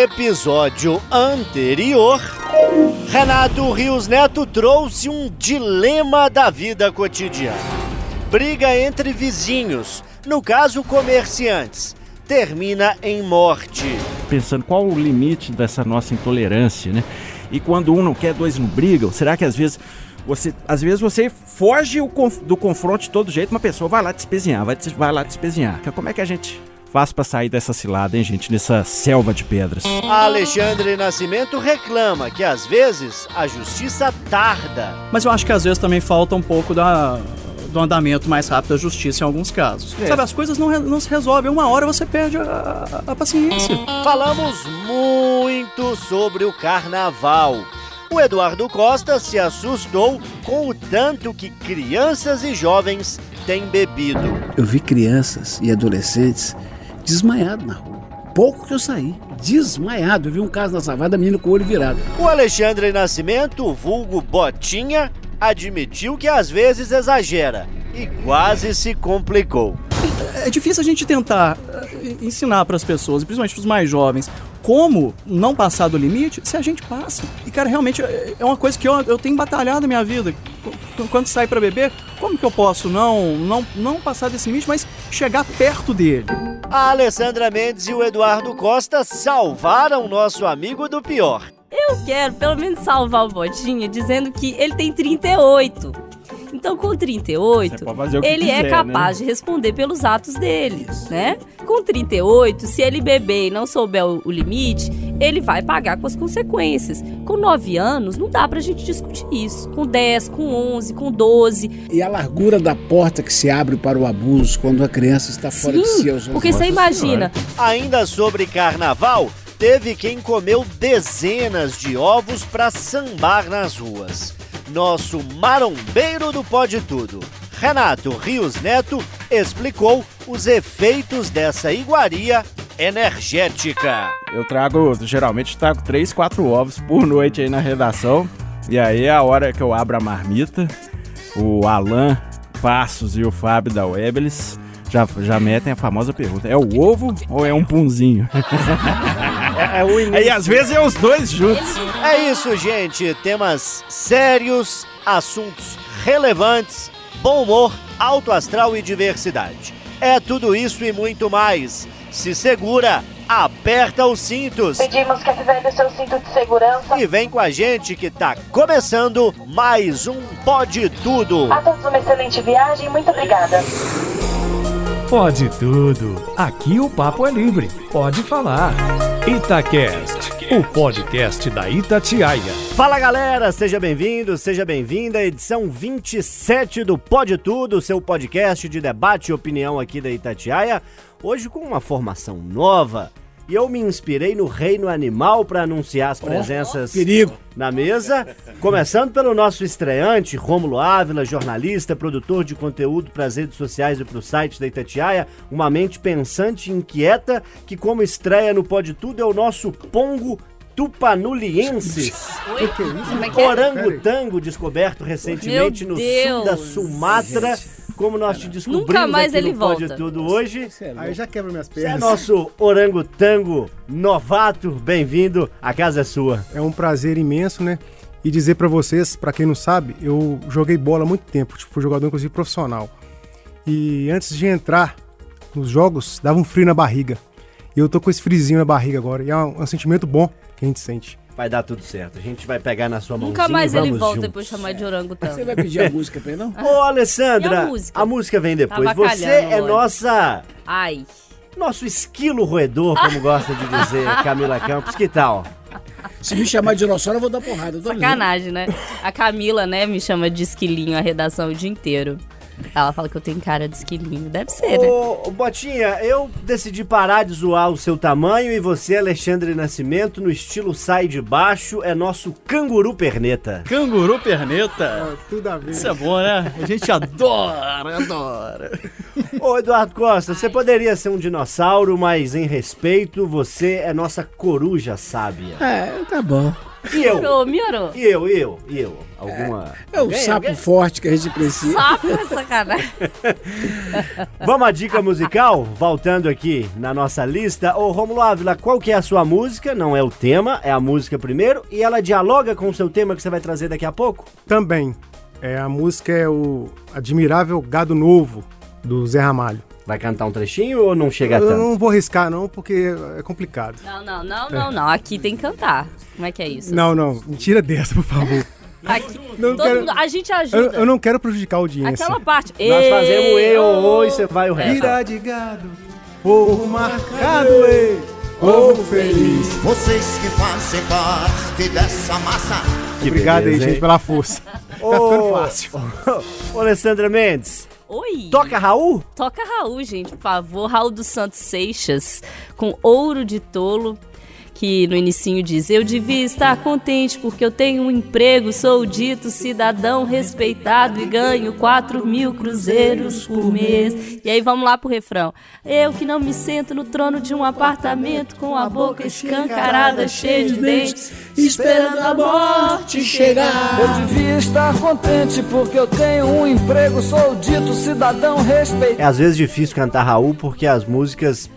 episódio anterior, Renato Rios Neto trouxe um dilema da vida cotidiana. Briga entre vizinhos, no caso comerciantes, termina em morte. Pensando qual o limite dessa nossa intolerância, né? E quando um não quer, dois não brigam. Será que às vezes você, às vezes você foge do confronto de todo jeito, uma pessoa vai lá te espezinhar, vai, vai lá te espezinhar. Como é que a gente faz para sair dessa cilada, hein, gente? Nessa selva de pedras. Alexandre Nascimento reclama que às vezes a justiça tarda. Mas eu acho que às vezes também falta um pouco da do andamento mais rápido da justiça em alguns casos. É. Sabe, as coisas não, não se resolvem. Uma hora você perde a, a, a paciência. Falamos muito sobre o carnaval. O Eduardo Costa se assustou com o tanto que crianças e jovens têm bebido. Eu vi crianças e adolescentes desmaiado na rua. Pouco que eu saí, desmaiado. Eu vi um caso na savada, menino com o olho virado. O Alexandre Nascimento, vulgo Botinha, admitiu que às vezes exagera e quase se complicou. É difícil a gente tentar eh, ensinar para as pessoas, principalmente para os mais jovens, como não passar do limite se a gente passa. E, cara, realmente é, é uma coisa que eu, eu tenho batalhado na minha vida. Quando sai para beber, como que eu posso não, não, não passar desse limite, mas chegar perto dele? A Alessandra Mendes e o Eduardo Costa salvaram nosso amigo do pior. Eu quero pelo menos salvar o Botinha dizendo que ele tem 38. Então, com 38, ele quiser, é capaz né? de responder pelos atos dele, né? Com 38, se ele beber e não souber o, o, limite, ele vai pagar com as consequências. Com 9 anos, não dá pra gente discutir isso. Com 10, com 11, com 12. E a largura da porta que se abre para o abuso quando a criança está fora Sim, de si aos porque você imagina. Ainda sobre carnaval, teve quem comeu dezenas de ovos para sambar nas ruas nosso marombeiro do Pode Tudo, Renato Rios Neto, explicou os efeitos dessa iguaria energética. Eu trago, geralmente trago 3, 4 ovos por noite aí na redação. E aí é a hora que eu abro a marmita, o Alan Passos e o Fábio da Webelis já, já metem a famosa pergunta: é o ovo ou é um punzinho? É, é o início. E às vezes é os dois juntos. É isso, gente. Temas sérios, assuntos relevantes, bom humor, alto astral e diversidade. É tudo isso e muito mais. Se segura, aperta os cintos. Pedimos que ativeve seu cinto de segurança. E vem com a gente que tá começando mais um Pode Tudo. A todos uma excelente viagem, muito obrigada. Pode tudo. Aqui o papo é livre. Pode falar. Itacast, o podcast da Itatiaia. Fala galera, seja bem-vindo, seja bem-vinda. Edição 27 do Pode Tudo, seu podcast de debate e opinião aqui da Itatiaia. Hoje com uma formação nova e eu me inspirei no reino animal para anunciar as presenças perigo. na mesa. Começando pelo nosso estreante, Rômulo Ávila, jornalista, produtor de conteúdo para as redes sociais e para o site da Itatiaia. Uma mente pensante e inquieta que, como estreia no Pode Tudo, é o nosso Pongo tupanulienses. Oi? Que é, é? Orangotango descoberto recentemente no sul da Sumatra como nós te descobrimos Nunca mais aqui ele no volta. Pode Tudo hoje. Aí já quebra minhas Você é pernas. nosso orangotango novato, bem-vindo, a casa é sua. É um prazer imenso, né? E dizer pra vocês, pra quem não sabe, eu joguei bola há muito tempo, tipo, fui jogador inclusive profissional. E antes de entrar nos jogos, dava um frio na barriga. E eu tô com esse frizinho na barriga agora, e é um, é um sentimento bom que a gente sente. Vai dar tudo certo. A gente vai pegar na sua mãozinha Nunca mais e vamos ele volta juntos. depois de chamar de orangotango. Você vai pedir a música pra ele, não? Ô, Alessandra, a música? a música vem depois. Tá Você é olha. nossa Ai. nosso esquilo roedor, como gosta de dizer Camila Campos. Que tal? Se me chamar de dinossauro, eu vou dar porrada. Sacanagem, né? A Camila, né, me chama de esquilinho a redação o dia inteiro. Ela fala que eu tenho cara de esquilinho. Deve ser, né? Ô, Botinha, eu decidi parar de zoar o seu tamanho e você, Alexandre Nascimento, no estilo sai de baixo, é nosso canguru perneta. Canguru perneta. Tudo a ver. Isso é bom, né? A gente adora, adora. Ô, Eduardo Costa, você poderia ser um dinossauro, mas em respeito, você é nossa coruja sábia. É, tá bom. E eu? Miorou, miorou. E eu, e eu, e eu? Alguma. É o Alguém, sapo alguém? forte que a gente precisa. Sapo é sacanagem. Vamos à dica musical? Voltando aqui na nossa lista. Ô, Romulo Ávila, qual que é a sua música? Não é o tema, é a música primeiro. E ela dialoga com o seu tema que você vai trazer daqui a pouco? Também. É, a música é o Admirável Gado Novo, do Zé Ramalho. Vai cantar um trechinho ou não chega Eu tanto? não vou arriscar, não, porque é complicado. Não, não, não, não, não. Aqui tem que cantar. Como é que é isso? Não, não. Mentira dessa, por favor. Aqui, Não todo quero- mundo, a gente Eu, ajuda. eu não quero prejudicar a audiência. Aquela parte. Nós fazemos eu ou e você vai o resto. Ira de gado, povo marcado, ei, povo feliz. Vocês que fazem parte dessa massa. Que Obrigado beleza, aí, gente, hein? pela força. Tá ficando fácil. Ô, Alessandra Mendes, Oi. toca Raul? Toca Raul, gente, por favor. Raul dos Santos Seixas, com Ouro de Tolo, que no inicinho diz: Eu devia estar contente porque eu tenho um emprego, sou dito cidadão respeitado e ganho 4 mil cruzeiros por mês. E aí vamos lá pro refrão. Eu que não me sento no trono de um apartamento com a boca escancarada, cheia de dentes, esperando a morte chegar. Eu devia estar contente porque eu tenho um emprego, sou dito cidadão respeitado. É às vezes difícil cantar Raul porque as músicas,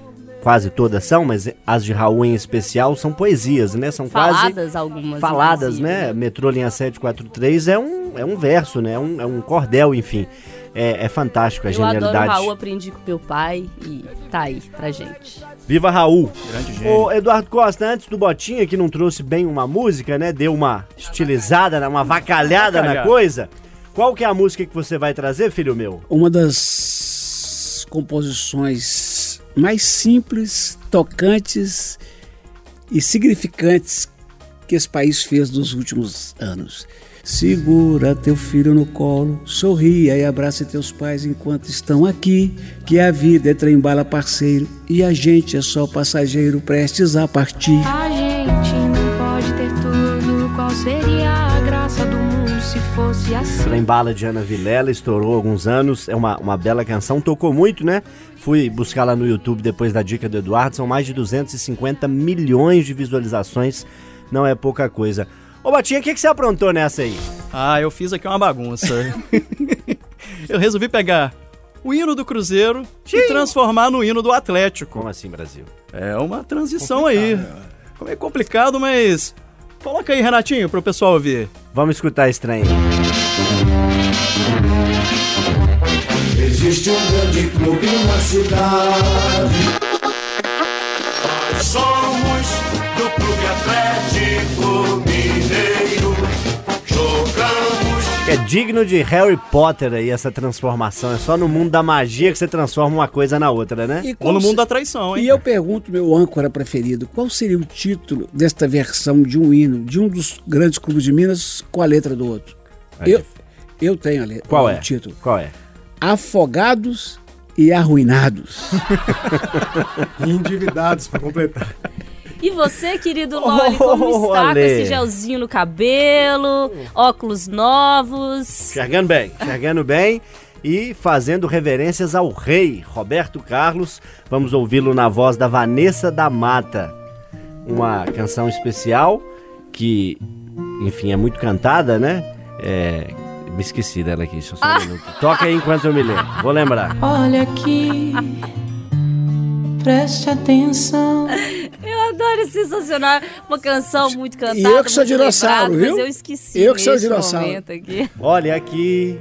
quase todas são, mas as de Raul em especial são poesias, né? São quase Faladas algumas. faladas, inclusive, né? Metrô Linha 743 é um, é um verso, né? É um, é um cordel, enfim. É, é fantástico a Eu adoro genialidade. Raul, aprendi com meu pai e tá aí pra gente. Viva Raul! Grande gênio. Ô, Eduardo Costa, antes do Botinha, que não trouxe bem uma música, né? Deu uma estilizada, né, uma vacalhada na coisa. Qual que é a música que você vai trazer, filho meu? Uma das composições mais simples, tocantes e significantes que esse país fez nos últimos anos. Segura teu filho no colo, sorria e abraça teus pais enquanto estão aqui, que a vida é trem-bala parceiro e a gente é só passageiro prestes a partir. A gente não pode ter tudo. Qual seria a graça do mundo se fosse assim? Trembala de Ana Vilela, estourou há alguns anos, é uma, uma bela canção, tocou muito, né? Fui buscar lá no YouTube depois da dica do Eduardo, são mais de 250 milhões de visualizações, não é pouca coisa. Ô Botinha, o que, que você aprontou nessa aí? Ah, eu fiz aqui uma bagunça. eu resolvi pegar o hino do Cruzeiro e transformar no hino do Atlético. Como assim, Brasil? É uma transição aí. Como é complicado, mas. Coloca aí, Renatinho, pro pessoal ouvir. Vamos escutar esse trem. Existe um grande clube na cidade. Nós somos do Clube Atlético Mineiro. Jogamos. É digno de Harry Potter aí essa transformação. É só no mundo da magia que você transforma uma coisa na outra, né? E Ou no se- mundo da traição, hein? E eu pergunto, meu âncora preferido, qual seria o título desta versão de um hino de um dos grandes clubes de Minas com a letra do outro? Eu, eu tenho a letra, Qual o é? título. Qual é? Afogados e Arruinados. E endividados pra completar. E você, querido Loli, como Oh, está com Ale. esse gelzinho no cabelo, óculos novos? Enxergando bem, enxergando bem e fazendo reverências ao rei Roberto Carlos. Vamos ouvi-lo na voz da Vanessa da Mata. Uma canção especial que, enfim, é muito cantada, né? É, me esqueci dela aqui, só, um minuto. Toca aí enquanto eu me lembro. Vou lembrar. Olha aqui, preste atenção. Eu adoro, sensacional. Uma canção muito cantada. E eu que sou dinossauro, lembrada, viu? Mas eu esqueci Eu que sou dinossauro. aqui. Olha aqui,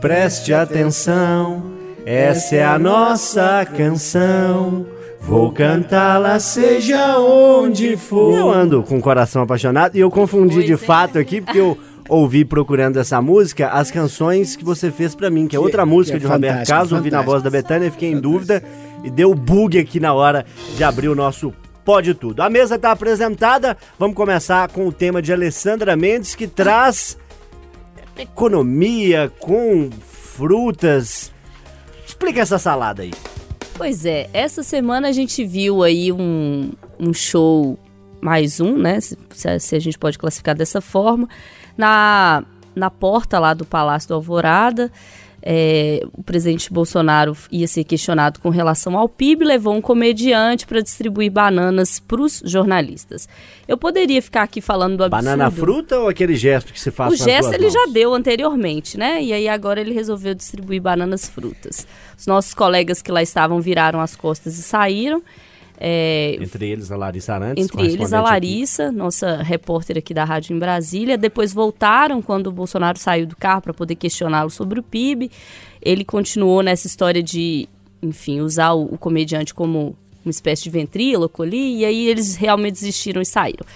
preste atenção. Essa é a nossa canção. Vou cantá-la seja onde for. Eu ando com o coração apaixonado e eu confundi Pois de é. fato aqui porque eu ouvi procurando essa música as canções que você fez pra mim, que é Que- outra música que é de Roberto Carlos, ouvi na voz da Betânia, fiquei em dúvida e deu bug aqui na hora de abrir o nosso Pode Tudo. A mesa está apresentada, vamos começar com o tema de Alessandra Mendes que traz economia com frutas. Explica essa salada aí. Pois é, essa semana a gente viu aí um, um show, mais um, né? Se, se- se a gente pode classificar dessa forma, na, na porta lá do Palácio do Alvorada. é, o presidente Bolsonaro ia ser questionado com relação ao PIB, levou um comediante para distribuir bananas para os jornalistas. Eu poderia ficar aqui falando do absurdo. Banana fruta ou aquele gesto que se faz O gesto ele mãos? já deu anteriormente, né? E aí agora ele resolveu distribuir bananas frutas. Os nossos colegas que lá estavam viraram as costas e saíram. É, entre eles a Larissa Arantes. Entre eles a Larissa, aqui. nossa repórter aqui da rádio em Brasília. Depois voltaram quando o Bolsonaro saiu do carro para poder questioná-lo sobre o PIB. Ele continuou nessa história de, enfim, usar o, o comediante como uma espécie de ventríloco ali. E aí eles realmente desistiram e saíram.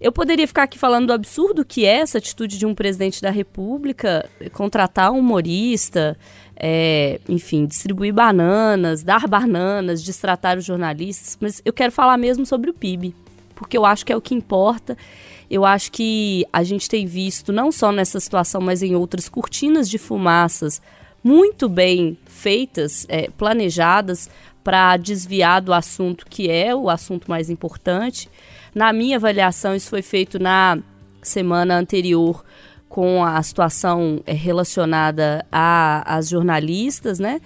Eu poderia ficar aqui falando do absurdo que é essa atitude de um presidente da República contratar um humorista, é, enfim, distribuir bananas, dar bananas, destratar os jornalistas, mas eu quero falar mesmo sobre o PIB, porque eu acho que é o que importa. Eu acho que a gente tem visto, não só nessa situação, mas em outras cortinas de fumaças muito bem feitas, é, planejadas para desviar do assunto que é o assunto mais importante. Na minha avaliação, isso foi feito na semana anterior com a situação é, relacionada às jornalistas, né?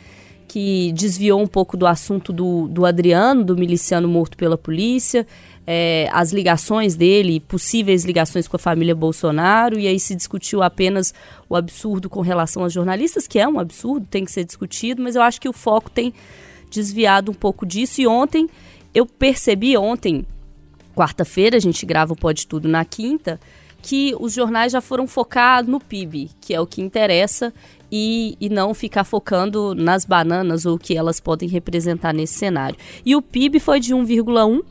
Que desviou um pouco do assunto do, do Adriano, do miliciano morto pela polícia, é, as ligações dele, possíveis ligações com a família Bolsonaro, e aí se discutiu apenas o absurdo com relação aos jornalistas, que é um absurdo, tem que ser discutido, mas eu acho que o foco tem desviado um pouco disso. E ontem, eu percebi, ontem, quarta-feira, a gente grava o Pode Tudo na quinta, que os jornais já foram focar no PIB, que é o que interessa, e, e não ficar focando nas bananas ou o que elas podem representar nesse cenário. E o PIB foi de 1,1, o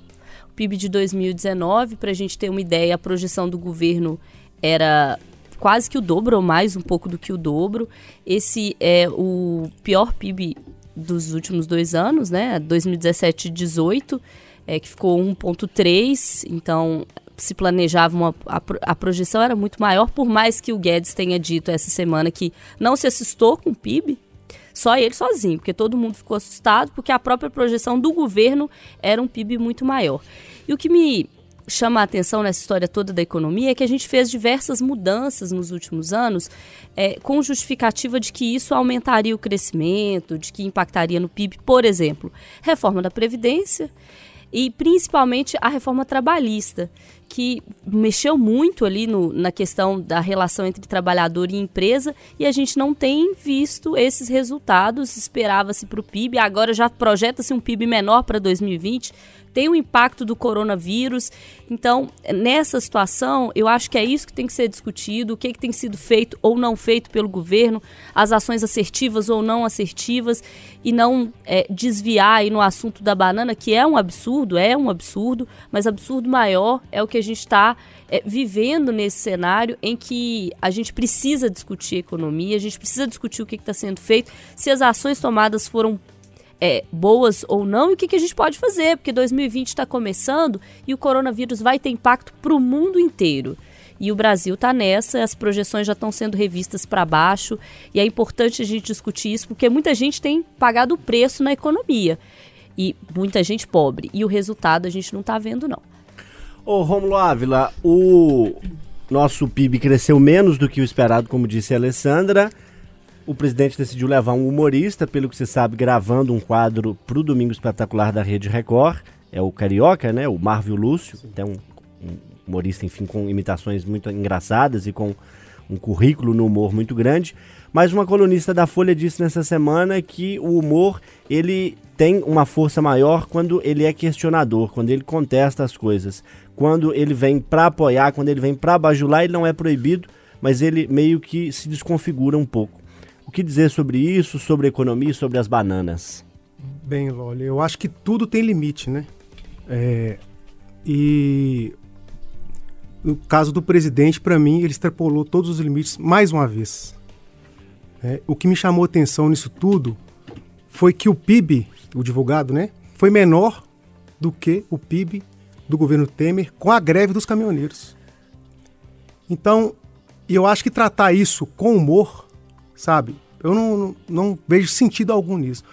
PIB de 2019, para a gente ter uma ideia, a projeção do governo era quase que o dobro ou mais um pouco do que o dobro. Esse é o pior PIB dos últimos dois anos, né? 2017 e 2018, é, que ficou 1,3, então se planejava uma, a, a, projeção era muito maior, por mais que o Guedes tenha dito essa semana que não se assustou com o PIB, só ele sozinho, porque todo mundo ficou assustado, porque a própria projeção do governo era um PIB muito maior. E o que me chama a atenção nessa história toda da economia é que a gente fez diversas mudanças nos últimos anos é, com justificativa de que isso aumentaria o crescimento, de que impactaria no PIB. Por exemplo, reforma da Previdência e principalmente a reforma trabalhista, que mexeu muito ali no, na questão da relação entre trabalhador e empresa e a gente não tem visto esses resultados. Esperava-se para o PIB, agora já projeta-se um PIB menor para 2020 tem o impacto do coronavírus. Então, nessa situação, eu acho que é isso que tem que ser discutido, o que, que tem sido feito ou não feito pelo governo, as ações assertivas ou não assertivas, e não é, desviar aí no assunto da banana, que é um absurdo, é um absurdo, mas absurdo maior é o que a gente está é, vivendo nesse cenário em que a gente precisa discutir economia, a gente precisa discutir o que está sendo feito, se as ações tomadas foram é, boas ou não e o que, que a gente pode fazer, porque 2020 está começando e o coronavírus vai ter impacto para o mundo inteiro. E o Brasil está nessa, as projeções já estão sendo revistas para baixo, e é importante a gente discutir isso, porque muita gente tem pagado o preço na economia, e muita gente pobre, e o resultado a gente não está vendo, não. Ô Romulo Ávila, o nosso PIB cresceu menos do que o esperado, como disse a Alessandra, o presidente decidiu levar um humorista, pelo que se sabe, gravando um quadro para o Domingo Espetacular da Rede Record. É o Carioca, né? O Marvio Lúcio. Tem um, um humorista, enfim, com imitações muito engraçadas e com um currículo no humor muito grande. Mas uma colunista da Folha disse nessa semana que o humor ele tem uma força maior quando ele é questionador, quando ele contesta as coisas, quando ele vem para apoiar, quando ele vem para bajular, ele não é proibido, mas ele meio que se desconfigura um pouco. O que dizer sobre isso, sobre economia e sobre as bananas? Bem, Loli, eu acho que tudo tem limite, né? É, e no caso do presidente, para mim, ele extrapolou todos os limites mais uma vez. É, o que me chamou atenção nisso tudo foi que o PIB, o divulgado, né, foi menor do que o PIB do governo Temer com a greve dos caminhoneiros. Então, eu acho que tratar isso com humor sabe? Eu não, não, vejo sentido algum nisso.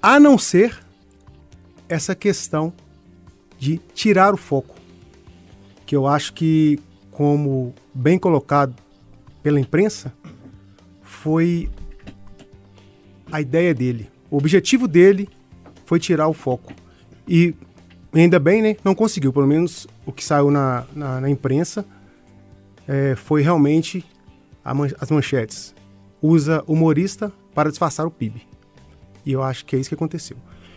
A não ser essa questão de tirar o foco. Que eu acho que, como bem colocado pela imprensa, foi a ideia dele. O objetivo dele foi tirar o foco. E ainda bem, né? Não conseguiu. Pelo menos o que saiu na, na, na imprensa é, foi realmente man as manchetes. Usa humorista para disfarçar o PIB. E eu acho que é isso que aconteceu.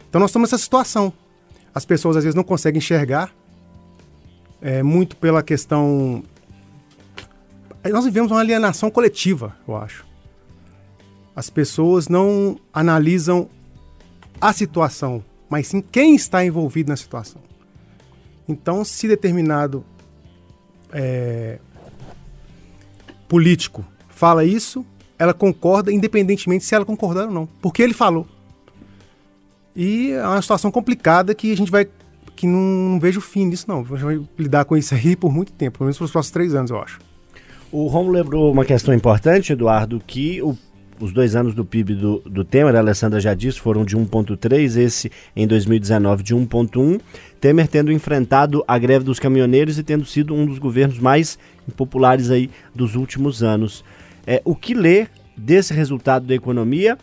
Então nós estamos nessa situação. As pessoas às vezes não conseguem enxergar, é, muito pela questão. Nós vivemos uma alienação coletiva, eu acho. As pessoas não analisam a situação, mas sim quem está envolvido na situação. Então, se determinado é, político fala isso, ela concorda, independentemente se ela concordar ou não, porque ele falou. E é uma situação complicada que a gente vai. que não, não vejo fim nisso, não. A gente vai lidar com isso aí por muito tempo, pelo menos pelos próximos três anos, eu acho. O Romulo lembrou uma questão importante, Eduardo, que o os dois anos do PIB do, do Temer, a Alessandra já disse, foram de 1,3, esse em 2019 de 1,1. Temer tendo enfrentado a greve dos caminhoneiros e tendo sido um dos governos mais impopulares aí dos últimos anos. É, o que ler desse resultado da economia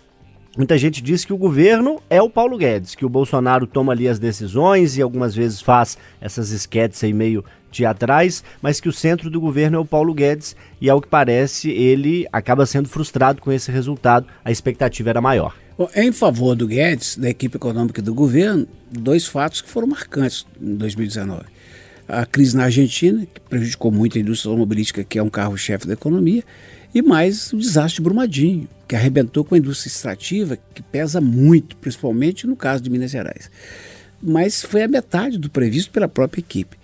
Muita gente diz que o governo é o Paulo Guedes, que o Bolsonaro toma ali as decisões e algumas vezes faz essas esquetes aí meio teatrais, mas que o centro do governo é o Paulo Guedes e, ao que parece, ele acaba sendo frustrado com esse resultado. A expectativa era maior. Bom, em favor do Guedes, da equipe econômica do governo, dois fatos que foram marcantes em 2019. A crise na Argentina, que prejudicou muito a indústria automobilística, que é um carro-chefe da economia, e mais o desastre de Brumadinho, que arrebentou com a indústria extrativa, que pesa muito, principalmente no caso de Minas Gerais. Mas foi a metade do previsto pela própria equipe.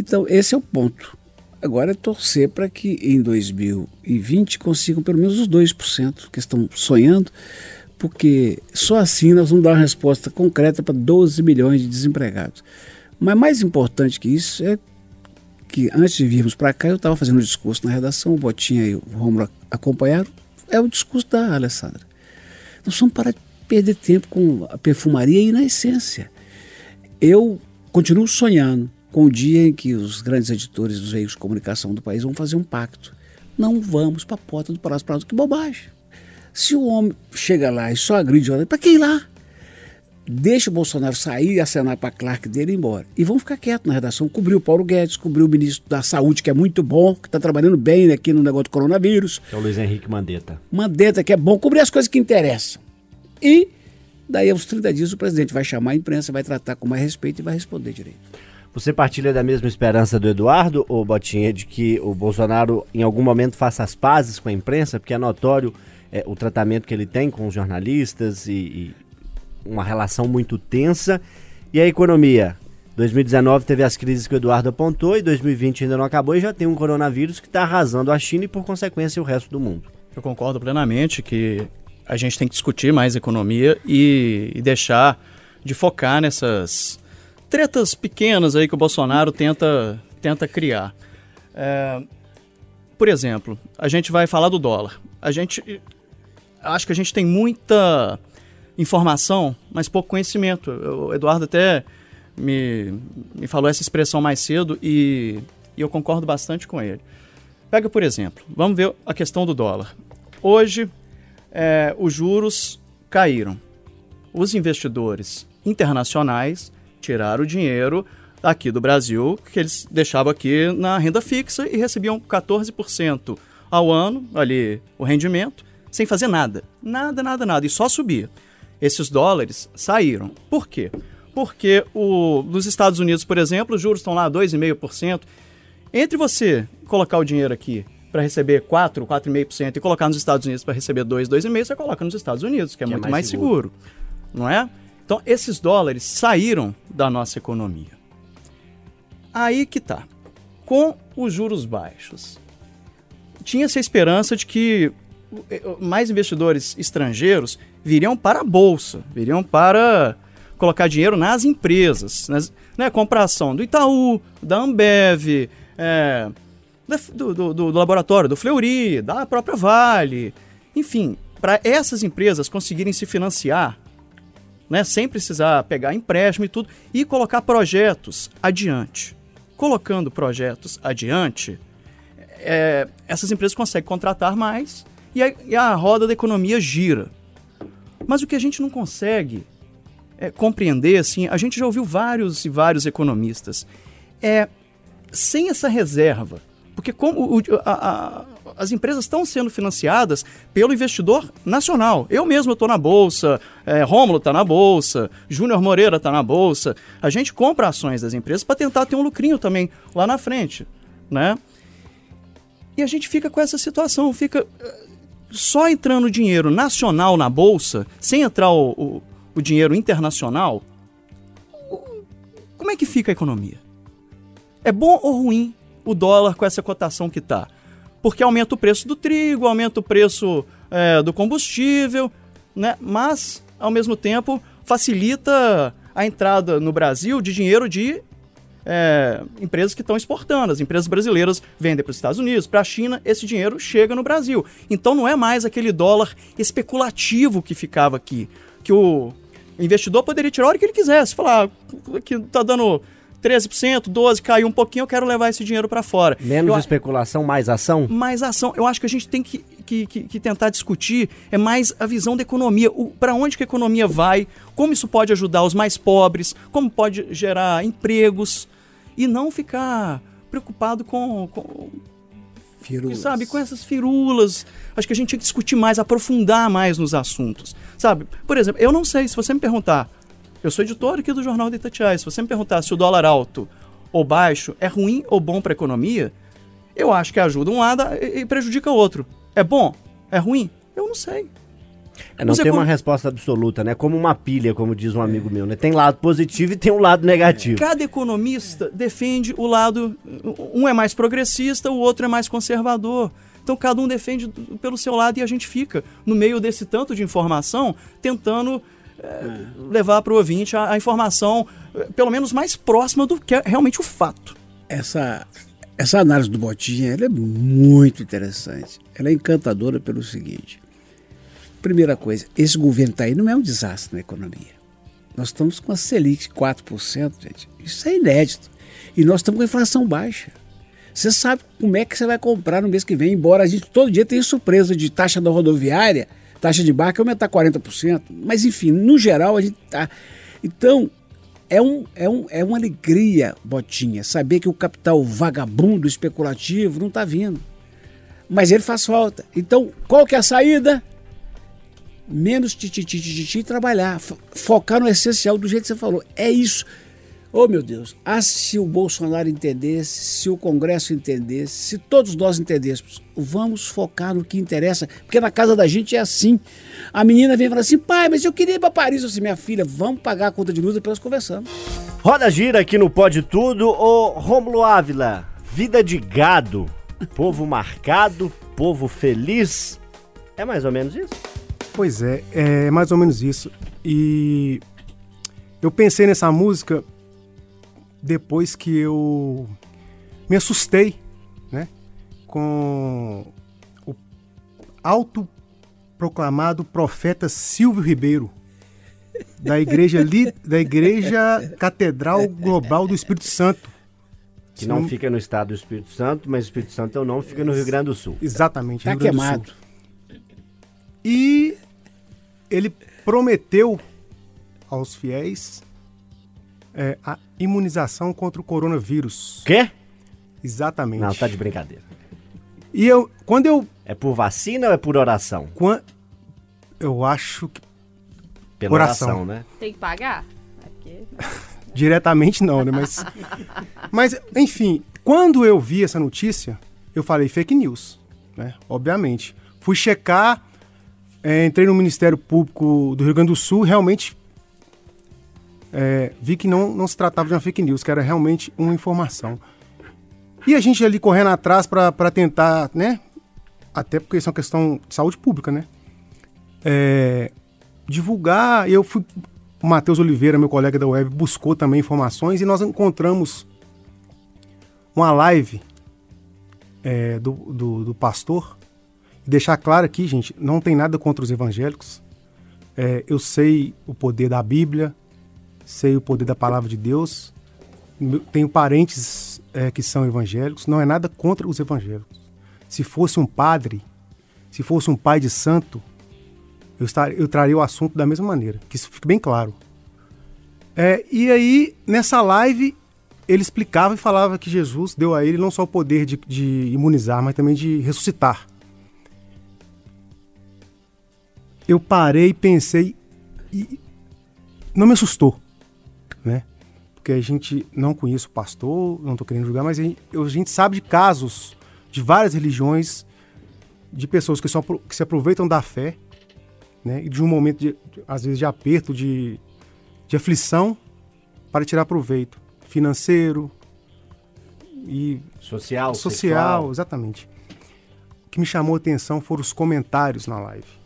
Então, esse é o ponto. Agora é torcer para que em 2020 consigam pelo menos os 2% que estão sonhando, porque só assim nós vamos dar uma resposta concreta para 12 milhões de desempregados. Mas mais importante que isso é que antes de virmos para cá, eu estava fazendo um discurso na redação, o Botinha e o Romulo acompanharam, é o discurso da Alessandra. Nós vamos parar de perder tempo com a perfumaria e na essência. Eu continuo sonhando com o dia em que os grandes editores dos veículos de comunicação do país vão fazer um pacto. Não vamos para a porta do Palácio Planalto. Que bobagem. Se o homem chega lá e só agride, para quem lá? deixa o Bolsonaro sair e acenar para Clark dele e ir embora. E vão ficar quietos na redação. Cobriu o Paulo Guedes, cobriu o ministro da Saúde, que é muito bom, que está trabalhando bem aqui no negócio do coronavírus. Que é o Luiz Henrique Mandetta. Mandetta, que é bom cobrir as coisas que interessam. E daí aos 30 dias o presidente vai chamar a imprensa, vai tratar com mais respeito e vai responder direito. Você partilha da mesma esperança do Eduardo, ou Botinha, de que o Bolsonaro em algum momento faça as pazes com a imprensa? Porque é notório é, o tratamento que ele tem com os jornalistas e, e uma relação muito tensa. E a economia? 2019 teve as crises que o Eduardo apontou e 2020 ainda não acabou e já tem um coronavírus que está arrasando a China e, por consequência, o resto do mundo. Eu concordo plenamente que a gente tem que discutir mais economia e, e deixar de focar nessas tretas pequenas aí que o Bolsonaro tenta, tenta criar. É, por exemplo, a gente vai falar do dólar. A gente acho que a gente tem muita informação, mas pouco conhecimento. O Eduardo até me, me falou essa expressão mais cedo e, e eu concordo bastante com ele. Pega, por exemplo, vamos ver a questão do dólar. Hoje, é, os juros caíram. Os investidores internacionais tiraram o dinheiro aqui do Brasil, que eles deixavam aqui na renda fixa e recebiam 14% ao ano, ali, o rendimento, sem fazer nada. Nada, nada, nada. E só subia esses dólares saíram. Por quê? Porque o, nos Estados Unidos, por exemplo, os juros estão lá 2,5%. Entre você colocar o dinheiro aqui para receber 4, 4,5% e colocar nos Estados Unidos para receber 2, 2,5%, você coloca nos Estados Unidos, que é que muito é mais, mais seguro. seguro. Não é? Então, esses dólares saíram da nossa economia. Aí que tá. Com os juros baixos, tinha-se a esperança de que eh, mais investidores estrangeiros viriam para a bolsa, viriam para colocar dinheiro nas empresas, nas, né, compração do Itaú, da Ambev, é, do, do, do, laboratório do Fleury, da própria Vale, enfim, para essas empresas conseguirem se financiar, né, sem precisar pegar empréstimo e tudo, e colocar projetos adiante. Colocando projetos adiante, é, essas empresas conseguem contratar mais e a, e a roda da economia gira. Mas o que a gente não consegue é, compreender, assim, a gente já ouviu vários e vários economistas, é sem essa reserva, porque como o, a, a, as empresas estão sendo financiadas pelo investidor nacional. Eu mesmo estou na bolsa, é, Rômulo está na bolsa, Júnior Moreira está na bolsa. A gente compra ações das empresas para tentar ter um lucrinho também lá na frente, né? E a gente fica com essa situação, fica eh, só entrando dinheiro nacional na bolsa, sem entrar o, o, o dinheiro internacional. Como é que fica a economia? É bom ou ruim o dólar com essa cotação que está? Porque aumenta o preço do trigo, aumenta o preço é, do combustível, né? mas, ao mesmo tempo, facilita a entrada no Brasil de dinheiro de é, empresas que estão exportando. As empresas brasileiras vendem para os Estados Unidos, para a China, esse dinheiro chega no Brasil. Então não é mais aquele dólar especulativo que ficava aqui, que o investidor poderia tirar a hora que ele quisesse, falar ah, que está dando 13%, 12%, caiu um pouquinho, eu quero levar esse dinheiro para fora. Menos eu, especulação, mais ação? Mais ação. Eu acho que a gente tem que, que, que, que tentar discutir é mais a visão da economia. Para onde que a economia vai, como isso pode ajudar os mais pobres, como pode gerar empregos e não ficar preocupado com, com Firulas. Sabe, com essas firulas. Acho que a gente tinha que discutir mais, aprofundar mais nos assuntos. Sabe, por exemplo, eu não sei, se você me perguntar, eu sou editor aqui do Jornal de Itatiaia. Se você me perguntar se o dólar alto ou baixo é ruim ou bom para a economia, eu acho que ajuda um lado e prejudica o outro. É bom? É ruim? Eu não sei. É, não, tem como... uma resposta absoluta, né? Como uma pilha, como diz um amigo meu, né? Tem lado positivo e tem um lado negativo. Cada economista defende o lado. Um é mais progressista, o outro é mais conservador. Então cada um defende pelo seu lado e a gente fica no meio desse tanto de informação tentando é, levar para o ouvinte a, a, informação, eh, pelo menos mais próxima do que é realmente o fato. Essa, essa análise do Botinha é muito interessante. Ela é encantadora pelo seguinte. Primeira coisa, esse governo está aí não é um desastre na economia. Nós estamos com a Selic de 4%, gente. Isso é inédito. E nós estamos com a inflação baixa. Você sabe como é que você vai comprar no mês que vem, embora a gente todo dia tenha surpresa de taxa da rodoviária taxa de barca aumentar 40%. Mas, enfim, no geral, a gente tá. Então, é, um, é, um, é uma alegria, Botinha, saber que o capital vagabundo, especulativo, não está vindo. Mas ele faz falta. Então, qual que é a saída? Menos tititi e trabalhar. Focar no essencial do jeito que você falou. É isso. Oh, meu Deus, ah, se o Bolsonaro entendesse, se o Congresso entendesse, se todos nós entendêssemos, vamos focar no que interessa, porque na casa da gente é assim. A menina vem falar assim, pai, mas eu queria ir para Paris. Eu disse, minha filha, vamos pagar a conta de luz e depois conversamos. Roda gira aqui no Pode Tudo, ô Rômulo Ávila, vida de gado, povo marcado, povo feliz, é mais ou menos isso? Pois é, é mais ou menos isso. E eu pensei nessa música depois que eu me assustei, né, com o autoproclamado profeta Silvio Ribeiro da igreja da igreja Catedral Global do Espírito Santo. Que não, fica no estado do Espírito Santo, mas o Espírito Santo é o nome, fica no Rio Grande do Sul. Exatamente, tá queimado. E ele prometeu aos fiéis é, a imunização contra o coronavírus. Quê? Exatamente. Não, tá de brincadeira. E eu, quando eu... É por vacina ou é por oração? Quando, eu acho que... Pela oração, oração né? Tem que pagar? Diretamente não, né? Mas, mas, enfim, quando eu vi essa notícia, eu falei fake news, né? Obviamente. Fui checar, é, entrei no Ministério Público do Rio Grande do Sul, realmente é, vi que não, não se tratava de uma fake news, que era realmente uma informação. E a gente ali correndo atrás para tentar, né? Até porque isso é uma questão de saúde pública, né? É, divulgar. Eu fui. O Matheus Oliveira, meu colega da web, buscou também informações e nós encontramos uma live é, do, do, do, pastor. deixar claro aqui, gente, não tem nada contra os evangélicos. É, eu sei o poder da Bíblia, sei o poder da palavra de Deus. Tenho parentes é, que são evangélicos. Não é nada contra os evangélicos. Se fosse um padre, se fosse um pai de santo, Eu, estar, eu traria o assunto da mesma maneira, que isso fique bem claro. É, e aí, nessa live, ele explicava e falava que Jesus deu a ele não só o poder de, de imunizar, mas também de ressuscitar. Eu parei, pensei e não me assustou, né? Porque a gente não conhece o pastor, não estou querendo julgar, mas a gente, a gente sabe de casos de várias religiões, de pessoas que, só, que se aproveitam da fé, né? E de um momento, de, às vezes, de aperto, de, de aflição, para tirar proveito financeiro e social, social, sexual. exatamente. O que me chamou a atenção foram os comentários na live.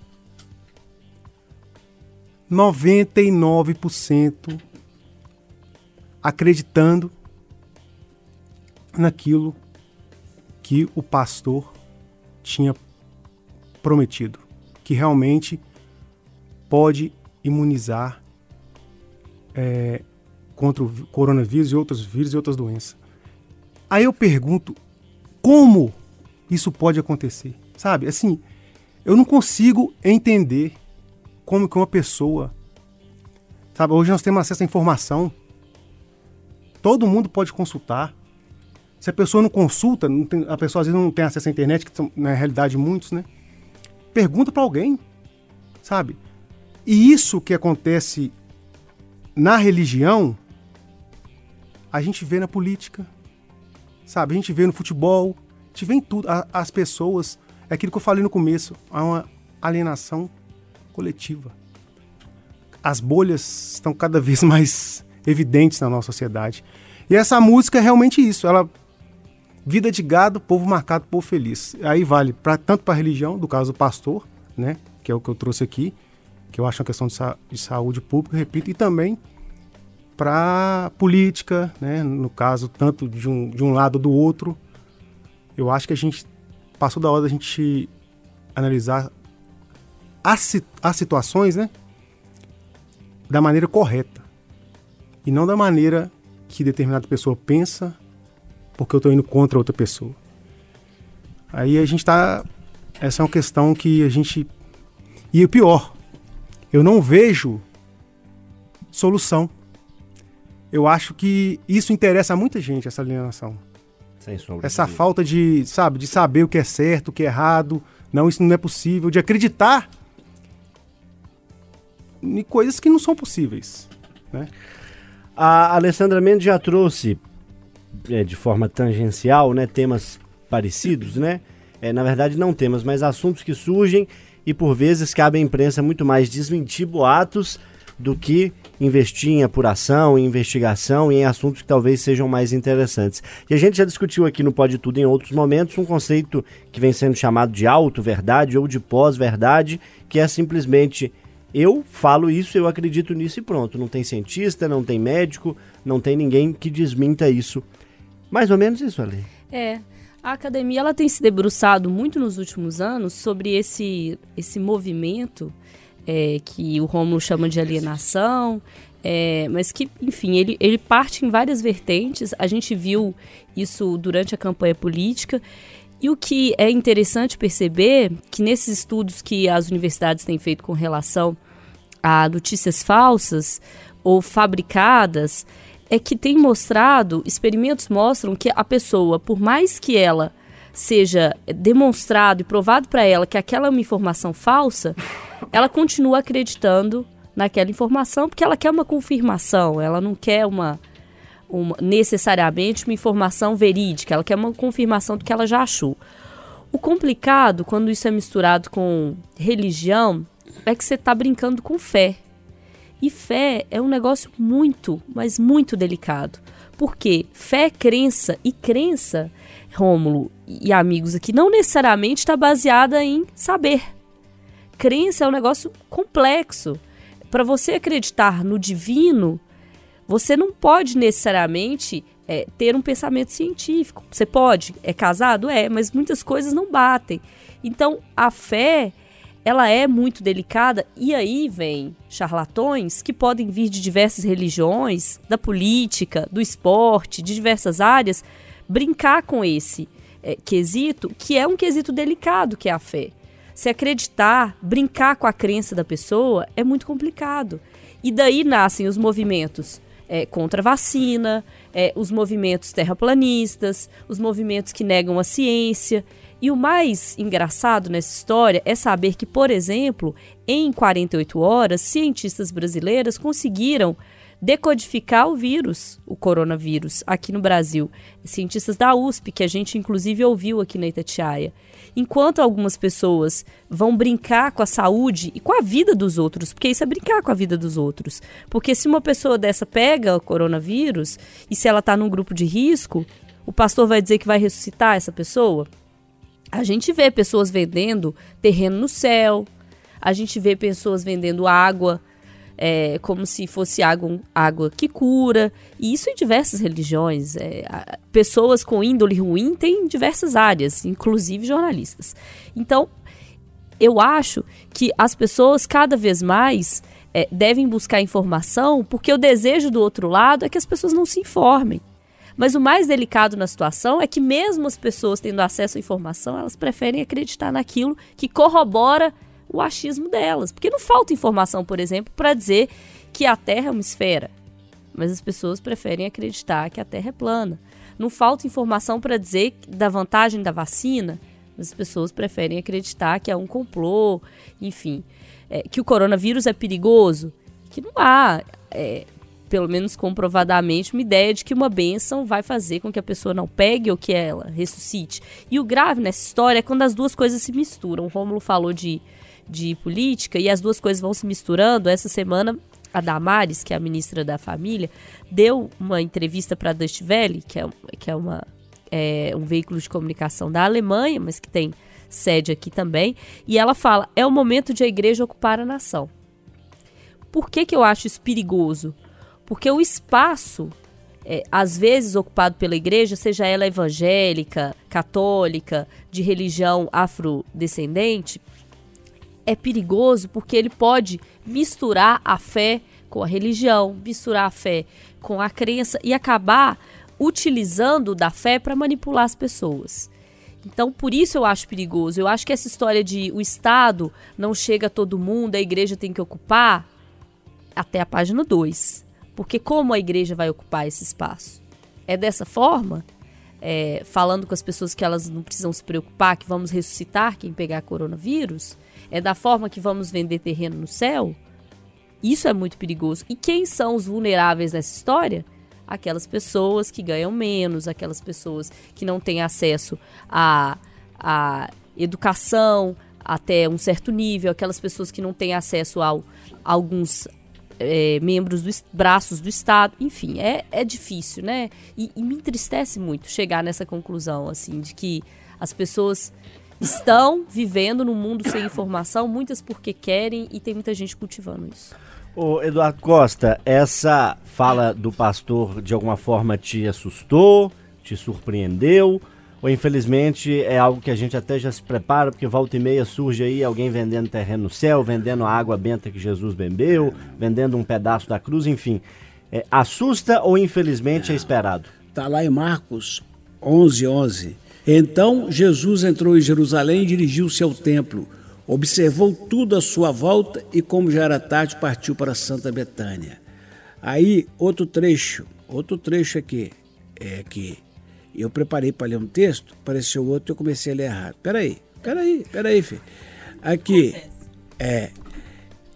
99% acreditando naquilo que o pastor tinha prometido, que realmente pode imunizar é, contra o coronavírus e outros vírus e outras doenças. Aí eu pergunto, como isso pode acontecer? Sabe, assim, eu não consigo entender como que uma pessoa, sabe, hoje nós temos acesso à informação, todo mundo pode consultar. Se a pessoa não consulta, não tem, a pessoa às vezes não tem acesso à internet, que são, na realidade muitos, né? Pergunta para alguém, sabe? E isso que acontece na religião, a gente vê na política, sabe? A gente vê no futebol, a gente vê em tudo. A, as pessoas, é aquilo que eu falei no começo, há uma alienação coletiva. As bolhas estão cada vez mais evidentes na nossa sociedade. E essa música é realmente isso. Ela vida de gado, povo marcado, povo feliz. Aí vale para tanto para a religião, do caso do pastor, né, que é o que eu trouxe aqui, que eu acho uma questão de, sa de saúde pública, repito, e também para política, né? no caso, tanto de um, de um lado do outro. Eu acho que a gente passou da hora da gente analisar as, as situações né? da maneira correta e não da maneira que determinada pessoa pensa porque eu estou indo contra outra pessoa. Aí a gente está. Essa é uma questão que a gente. E o pior, eu não vejo solução eu acho que isso interessa a muita gente, essa alienação. Essa falta de, sabe, de saber o que é certo, o que é errado. Não, isso não é possível. De acreditar em coisas que não são possíveis. Né? A Alessandra Mendes já trouxe, é, de forma tangencial, né, temas parecidos, né? É, na verdade, não temas, mas assuntos que surgem e por vezes cabe à imprensa muito mais desmentir boatos do que investir em apuração, em investigação e em assuntos que talvez sejam mais interessantes. E a gente já discutiu aqui no Pode Tudo em outros momentos um conceito que vem sendo chamado de auto-verdade ou de pós-verdade, que é simplesmente eu falo isso, eu acredito nisso e pronto. Não tem cientista, não tem médico, não tem ninguém que desminta isso. Mais ou menos isso, Ali. É. A academia ela tem se debruçado muito nos últimos anos sobre esse, esse movimento é, que o Romulo chama de alienação, é, mas que, enfim, ele, ele parte em várias vertentes. A gente viu isso durante a campanha política. E o que é interessante perceber que nesses estudos que as universidades têm feito com relação a notícias falsas ou fabricadas, é que tem mostrado, experimentos mostram que a pessoa, por mais que ela seja demonstrado e provado para ela que aquela é uma informação falsa, ela continua acreditando naquela informação porque ela quer uma confirmação, ela não quer uma, uma necessariamente uma informação verídica, ela quer uma confirmação do que ela já achou. O complicado quando isso é misturado com religião é que você está brincando com fé. E fé é um negócio muito, mas muito delicado. Porque fé é crença e crença Rômulo e amigos aqui, não necessariamente está baseada em saber. Crença é um negócio complexo. Para você acreditar no divino, você não pode necessariamente é, ter um pensamento científico. Você pode, é casado? É, mas muitas coisas não batem. Então, a fé, ela é muito delicada e aí vem charlatões que podem vir de diversas religiões, da política, do esporte, de diversas áreas, brincar com esse é, quesito, que é um quesito delicado, que é a fé. se acreditar, brincar com a crença da pessoa é muito complicado. E daí nascem os movimentos é, contra a vacina, é, os movimentos terraplanistas, os movimentos que negam a ciência. E o mais engraçado nessa história é saber que, por exemplo, em 48 horas, cientistas brasileiras conseguiram decodificar o vírus, o coronavírus, aqui no Brasil. Cientistas da USP, que a gente inclusive ouviu aqui na Itatiaia. Enquanto algumas pessoas vão brincar com a saúde e com a vida dos outros, porque isso é brincar com a vida dos outros. Porque se uma pessoa dessa pega o coronavírus e se ela está num grupo de risco, o pastor vai dizer que vai ressuscitar essa pessoa? A gente vê pessoas vendendo terreno no céu, a gente vê pessoas vendendo água é, como se fosse água, água que cura. E isso em diversas religiões. É, pessoas com índole ruim têm diversas áreas, inclusive jornalistas. Então, eu acho que as pessoas cada vez mais é, devem buscar informação, porque o desejo do outro lado é que as pessoas não se informem. Mas o mais delicado na situação é que, mesmo as pessoas tendo acesso à informação, elas preferem acreditar naquilo que corrobora o achismo delas. Porque não falta informação, por exemplo, para dizer que a Terra é uma esfera. Mas as pessoas preferem acreditar que a Terra é plana. Não falta informação para dizer da vantagem da vacina, mas as pessoas preferem acreditar que é um complô, enfim. É, que o coronavírus é perigoso, que não há, é, pelo menos comprovadamente, uma ideia de que uma benção vai fazer com que a pessoa não pegue ou que ela ressuscite. E o grave nessa história é quando as duas coisas se misturam. O Rômulo falou de de política e as duas coisas vão se misturando. Essa semana, a Damares, que é a ministra da Família, deu uma entrevista para a Dutch Welle, que é, que é, uma, é um veículo de comunicação da Alemanha, mas que tem sede aqui também, e ela fala: é o momento de a igreja ocupar a nação. Por que, que eu acho isso perigoso? Porque o espaço, é, às vezes ocupado pela igreja, seja ela evangélica, católica, de religião afrodescendente, é perigoso porque ele pode misturar a fé com a religião, misturar a fé com a crença e acabar utilizando da fé para manipular as pessoas. Então, por isso eu acho perigoso. Eu acho que essa história de o Estado não chega a todo mundo, a igreja tem que ocupar, até a página 2. Porque como a igreja vai ocupar esse espaço? É dessa forma? É, falando com as pessoas que elas não precisam se preocupar, que vamos ressuscitar quem pegar coronavírus? é da forma que vamos vender terreno no céu, isso é muito perigoso. E quem são os vulneráveis nessa história? Aquelas pessoas que ganham menos, aquelas pessoas que não têm acesso à, à educação até um certo nível, aquelas pessoas que não têm acesso ao, a alguns é, membros dos braços do Estado, enfim, é, é difícil, né? E, e me entristece muito chegar nessa conclusão, assim, de que as pessoas estão vivendo num mundo sem informação, muitas porque querem e tem muita gente cultivando isso. Ô Eduardo Costa, essa fala do pastor de alguma forma te assustou, te surpreendeu? Ou infelizmente é algo que a gente até já se prepara, porque volta e meia surge aí alguém vendendo terreno no céu, vendendo a água benta que Jesus bebeu, vendendo um pedaço da cruz, enfim. É, assusta ou infelizmente é esperado? Está lá em Marcos 11, 11. Então Jesus entrou em Jerusalém e dirigiu-se ao templo. Observou tudo à sua volta e, como já era tarde, partiu para Santa Betânia. Aí, outro trecho, outro trecho aqui, é que eu preparei para ler um texto, apareceu outro e eu comecei a ler errado. Peraí, peraí, peraí, filho. Aqui, é,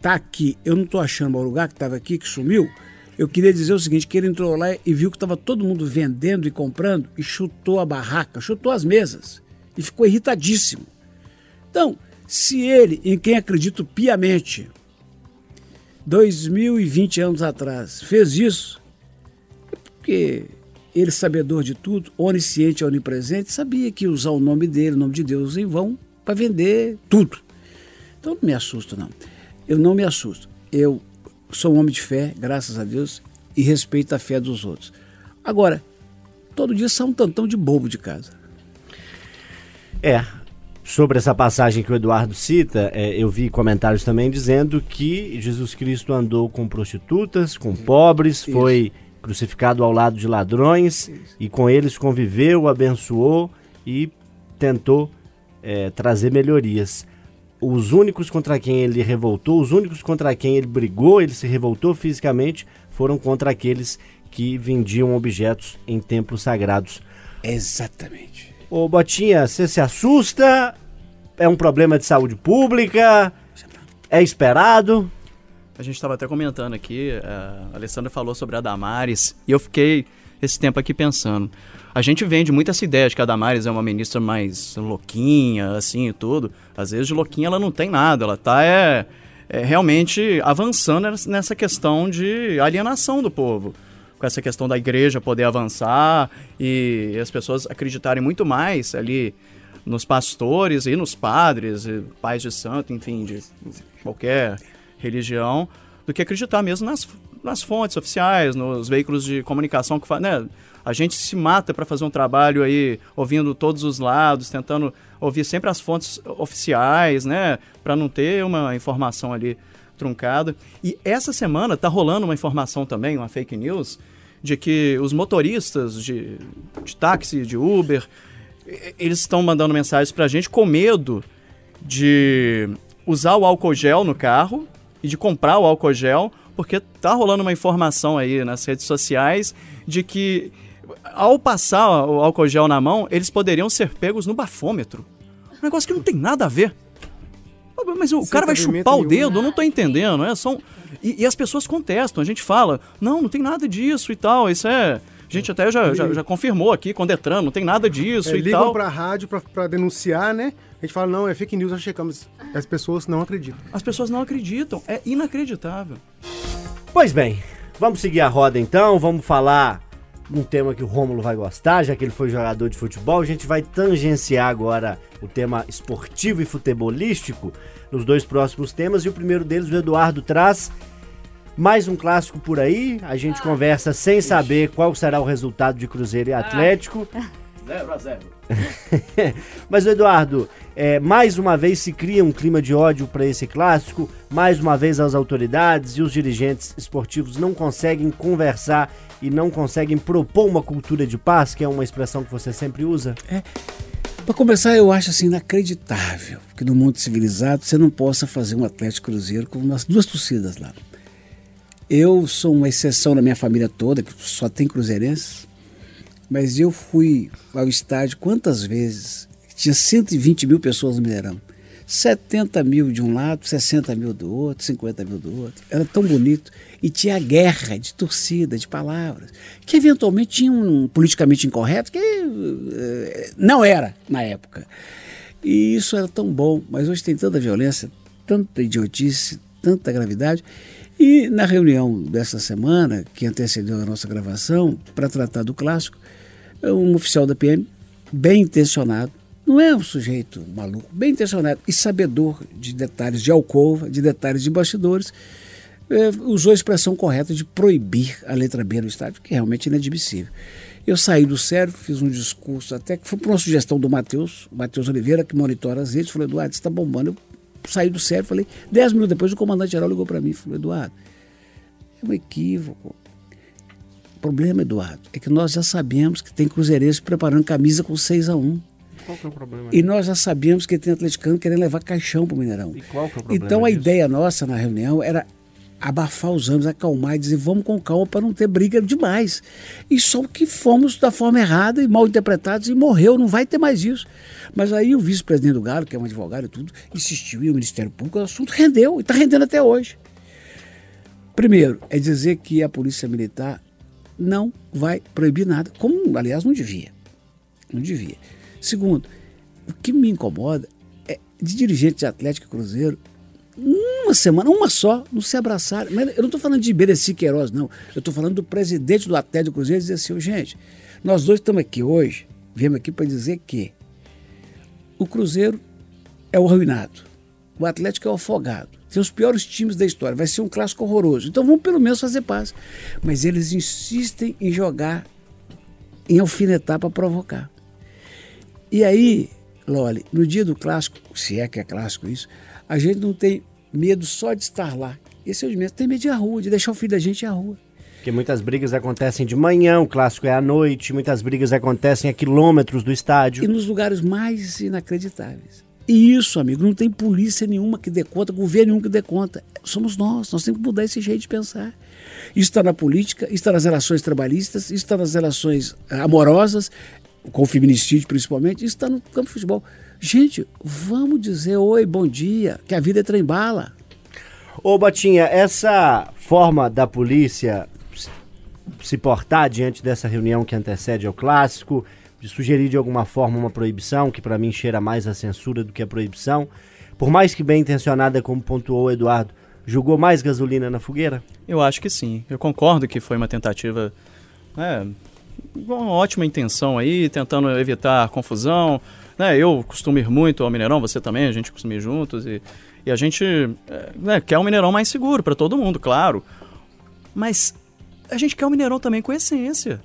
tá aqui, eu não estou achando o lugar que estava aqui, que sumiu, eu queria dizer o seguinte, que ele entrou lá e viu que estava todo mundo vendendo e comprando e chutou a barraca, chutou as mesas e ficou irritadíssimo. Então, se ele, em quem acredito piamente, 2020 anos atrás, fez isso, é porque ele, sabedor de tudo, onisciente e onipresente, sabia que usar o nome dele, o nome de Deus, em vão para vender tudo. Então não me assusto, não. Eu não me assusto. Eu sou um homem de fé, graças a Deus, e respeito a fé dos outros. Agora, todo dia sai um tantão de bobo de casa. É. Sobre essa passagem que o Eduardo cita, é, eu vi comentários também dizendo que Jesus Cristo andou com prostitutas, com pobres, Isso. foi crucificado ao lado de ladrões Isso. e com eles conviveu, abençoou e tentou é, trazer melhorias. os únicos contra quem ele revoltou, os únicos contra quem ele brigou, ele se revoltou fisicamente, foram contra aqueles que vendiam objetos em templos sagrados. Exatamente. Ô Botinha, você se assusta? É um problema de saúde pública? É esperado? A gente estava até comentando aqui, a Alessandra falou sobre a Damares, e eu fiquei esse tempo aqui pensando. A gente vende muito essa ideia de que a Damares é uma ministra mais louquinha, assim e tudo. Às vezes de louquinha ela não tem nada, ela tá é, é realmente avançando nessa questão de alienação do povo. Com essa questão da igreja poder avançar e as pessoas acreditarem muito mais ali nos pastores e nos padres, e pais de santo, enfim, de qualquer religião, do que acreditar mesmo nas, nas fontes oficiais, nos veículos de comunicação que né? A gente se mata para fazer um trabalho aí, ouvindo todos os lados, tentando ouvir sempre as fontes oficiais, né? Para não ter uma informação ali truncada. E essa semana tá rolando uma informação também, uma fake news, de que os motoristas de, de táxi, de Uber, eles estão mandando mensagens para a gente com medo de usar o álcool gel no carro e de comprar o álcool gel, porque tá rolando uma informação aí nas redes sociais de que ao passar o álcool gel na mão, eles poderiam ser pegos no bafômetro. Um negócio que não tem nada a ver. Mas o cara vai chupar o dedo, eu não tô entendendo. É, são... E, e, as pessoas contestam, a gente fala, não, não tem nada disso e tal, isso é... A gente até já, já, já confirmou aqui com o Detran, não tem nada disso é, e ligam tal. Ligam pra rádio pra, pra denunciar, né? A gente fala, não, é fake news, nós checamos. As pessoas não acreditam. As pessoas não acreditam, é inacreditável. Pois bem, vamos seguir a roda então, vamos falar um tema que o Rômulo vai gostar, já que ele foi jogador de futebol. A gente vai tangenciar agora o tema esportivo e futebolístico nos dois próximos temas. E o primeiro deles, o Eduardo traz mais um clássico por aí. A gente ah. conversa sem saber qual será o resultado de Cruzeiro e ah. Atlético. 0 a 0 Mas, Eduardo, é, mais uma vez se cria um clima de ódio para esse clássico. Mais uma vez as autoridades e os dirigentes esportivos não conseguem conversar e não conseguem propor uma cultura de paz, que é uma expressão que você sempre usa. É. Para começar, eu acho assim inacreditável que no mundo civilizado você não possa fazer um Atlético Cruzeiro com umas duas torcidas lá. Eu sou uma exceção na minha família toda, que só tem cruzeirenses, mas eu fui ao estádio quantas vezes? Tinha 120 mil pessoas no Mineirão. 70 mil de um lado, 60 mil do outro, 50 mil do outro. Era tão bonito. E tinha guerra de torcida, de palavras, que eventualmente tinha um politicamente incorreto que uh, não era na época. E isso era tão bom, mas hoje tem tanta violência, tanta idiotice, tanta gravidade. E na reunião dessa semana, que antecedeu a nossa gravação, para tratar do clássico, um oficial da PM, bem intencionado, não é um sujeito maluco, bem intencionado e sabedor de detalhes de alcova, de detalhes de bastidores, é, usou a expressão correta de proibir a letra B no estádio, que é realmente inadmissível. Eu saí do sério, fiz um discurso, até que foi por uma sugestão do Matheus, Matheus Oliveira, que monitora as redes, falou, Eduardo, está bombando. Eu saí do sério, falei, dez minutos depois o comandante-geral ligou para mim e falou, Eduardo, é um equívoco. O problema, Eduardo, é que nós já sabemos que tem cruzeirense preparando camisa com 6 a 1 qual que é o problema? E nós já sabíamos que tem atleticano querendo levar caixão para o Mineirão. E qual que é o problema Então a disso? ideia nossa na reunião era abafar os ânimos, acalmar e dizer vamos com calma para não ter briga demais. E só que fomos da forma errada e mal interpretados e morreu, não vai ter mais isso. Mas aí o vice-presidente do Galo, que é um advogado e tudo, insistiu e o Ministério Público, o assunto rendeu e está rendendo até hoje. Primeiro, é dizer que a Polícia Militar não vai proibir nada, como aliás não devia. Não devia. Segundo, o que me incomoda é de dirigentes de Atlético e Cruzeiro, uma semana, uma só, não se abraçarem. Mas eu não estou falando de Bereci Queiroz, não. Eu estou falando do presidente do Atlético Cruzeiro dizer assim, gente, nós dois estamos aqui hoje, viemos aqui para dizer que o Cruzeiro é o arruinado, o Atlético é o afogado, tem os piores times da história, vai ser um clássico horroroso. Então vamos pelo menos fazer paz. Mas eles insistem em jogar, em alfinetar para provocar. E aí, Loli, no dia do clássico, se é que é clássico isso, a gente não tem medo só de estar lá. Esse é o medo. Tem medo de ir à rua, de deixar o filho da gente ir à rua. Porque muitas brigas acontecem de manhã, o clássico é à noite, muitas brigas acontecem a quilômetros do estádio. E nos lugares mais inacreditáveis. E isso, amigo, não tem polícia nenhuma que dê conta, governo nenhum que dê conta. Somos nós, nós temos que mudar esse jeito de pensar. Isso está na política, isso está nas relações trabalhistas, isso está nas relações amorosas, com o feminicídio principalmente, isso está no campo de futebol. Gente, vamos dizer oi, bom dia, que a vida é trem-bala. Ô, Botinha, essa forma da polícia se portar diante dessa reunião que antecede ao clássico, de sugerir de alguma forma uma proibição, que para mim cheira mais a censura do que a proibição, por mais que bem intencionada, como pontuou o Eduardo, jogou mais gasolina na fogueira? Eu acho que sim. Eu concordo que foi uma tentativa, né, uma ótima intenção aí, tentando evitar confusão. Né, eu costumo ir muito ao Mineirão, você também, a gente costuma ir juntos e, e a gente é, né, quer um Mineirão mais seguro para todo mundo, claro. Mas a gente quer um Mineirão também com essência.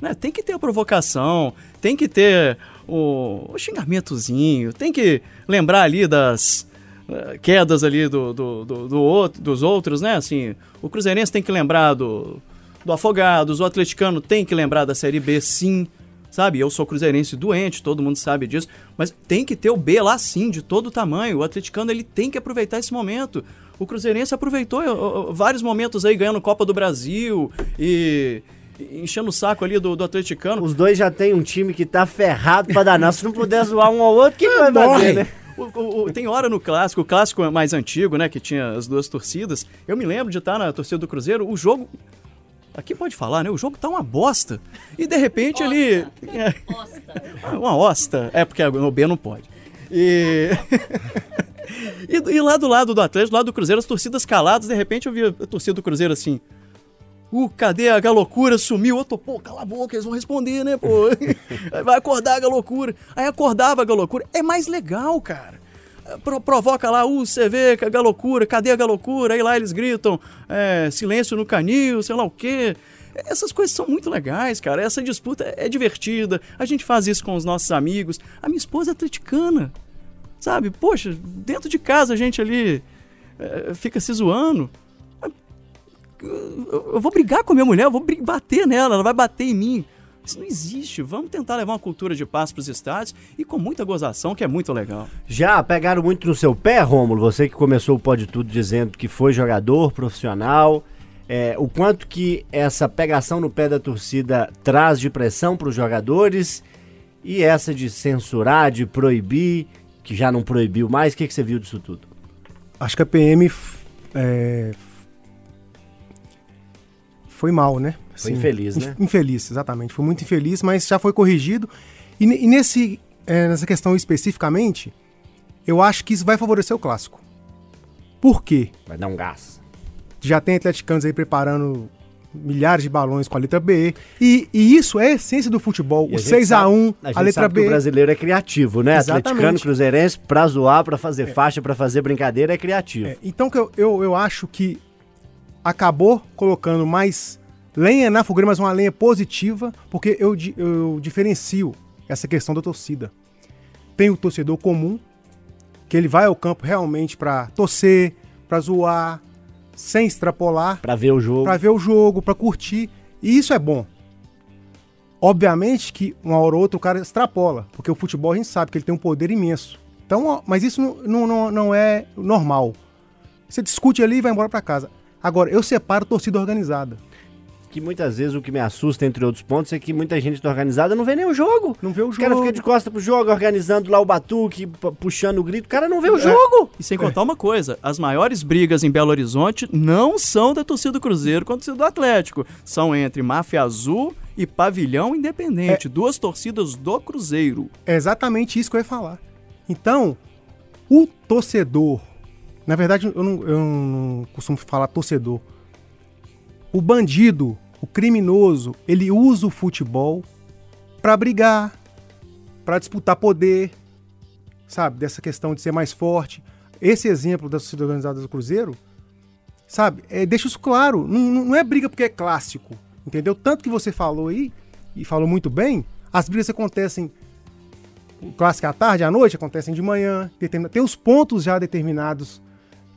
Né? Tem que ter a provocação, tem que ter o, o xingamentozinho, tem que lembrar ali das uh, quedas ali do, do, do, do outro, dos outros, né? Assim, o Cruzeirense tem que lembrar do, do Afogados, o atleticano tem que lembrar da Série B, sim. Sabe, eu sou cruzeirense doente, todo mundo sabe disso, mas tem que ter o B lá sim, de todo tamanho. O atleticano ele tem que aproveitar esse momento. O cruzeirense aproveitou vários momentos aí ganhando Copa do Brasil e enchendo o saco ali do, do atleticano. Os dois já tem um time que tá ferrado pra danar. Se não puder zoar um ao outro, quem vai fazer, né? O, o, o, tem hora no clássico, o clássico mais antigo, né, que tinha as duas torcidas. Eu me lembro de estar na torcida do Cruzeiro, o jogo Aqui pode falar, né? O jogo tá uma bosta. E de repente osta. osta. uma osta. É, porque no B não pode. E... e. e, lá do lado do Atlético, do lado do Cruzeiro, as torcidas caladas, de repente eu vi a torcida do Cruzeiro assim. Uh, cadê a galocura? Sumiu. Eu tô, pô, cala a boca, eles vão responder, né, pô? Vai acordar a galocura. Aí acordava a galocura. É mais legal, cara. Pro, provoca lá, uh, você vê a galocura, cadê a galocura? Aí lá eles gritam, é, silêncio no canil, sei lá o quê. Essas coisas são muito legais, cara. Essa disputa é divertida. A gente faz isso com os nossos amigos. A minha esposa é atleticana. Sabe? Poxa, dentro de casa a gente ali é, fica se zoando eu vou brigar com a minha mulher, eu vou bater nela, ela vai bater em mim. Isso não existe. Vamos tentar levar uma cultura de paz para os estádios e com muita gozação, que é muito legal. Já pegaram muito no seu pé, Rômulo? Você que começou o Pode Tudo dizendo que foi jogador profissional. É, o quanto que essa pegação no pé da torcida traz de pressão para os jogadores e essa de censurar, de proibir, que já não proibiu mais, o que, que você viu disso tudo? Acho que a PM é, foi mal, né? Foi infeliz, né? Infeliz, exatamente. Foi muito infeliz, mas já foi corrigido. E, e nesse, é, nessa questão especificamente, eu acho que isso vai favorecer o clássico. Por quê? Vai dar um gás. Já tem atleticanos aí preparando milhares de balões com a letra B. E, e isso é a essência do futebol. E o 6 a 1 a, a letra B. o brasileiro é criativo, né? Exatamente. Atleticano, cruzeirense, pra zoar, pra fazer é. faixa, pra fazer brincadeira, é criativo. É. Então eu, eu, eu acho que acabou colocando mais lenha na fogueira, mas uma lenha positiva, porque eu, eu diferencio essa questão da torcida. Tem o torcedor comum, que ele vai ao campo realmente para torcer, para zoar, sem extrapolar. Para ver o jogo. Para ver o jogo, para curtir. E isso é bom. Obviamente que uma hora ou outra o cara extrapola, porque o futebol a gente sabe que ele tem um poder imenso. Então, mas isso não, não, não é normal. Você discute ali e vai embora para casa. Agora, eu separo torcida organizada. Que muitas vezes o que me assusta, entre outros pontos, é que muita gente da organizada não vê nem o jogo. Não vê o jogo. O cara fica de costa pro jogo, organizando lá o batuque, puxando o grito. O cara não vê o é. jogo. E sem contar uma coisa: as maiores brigas em Belo Horizonte não são da torcida do Cruzeiro a torcida do Atlético. São entre Máfia Azul e Pavilhão Independente, é. duas torcidas do Cruzeiro. É exatamente isso que eu ia falar. Então, o torcedor na verdade, eu não, eu não costumo falar torcedor. O bandido, o criminoso, ele usa o futebol para brigar, para disputar poder, sabe? Dessa questão de ser mais forte. Esse exemplo da sociedade organizada do Cruzeiro, sabe? É, deixa isso claro. Não, não é briga porque é clássico, entendeu? Tanto que você falou aí, e falou muito bem, as brigas acontecem clássico à tarde, à noite, acontecem de manhã, tem os pontos já determinados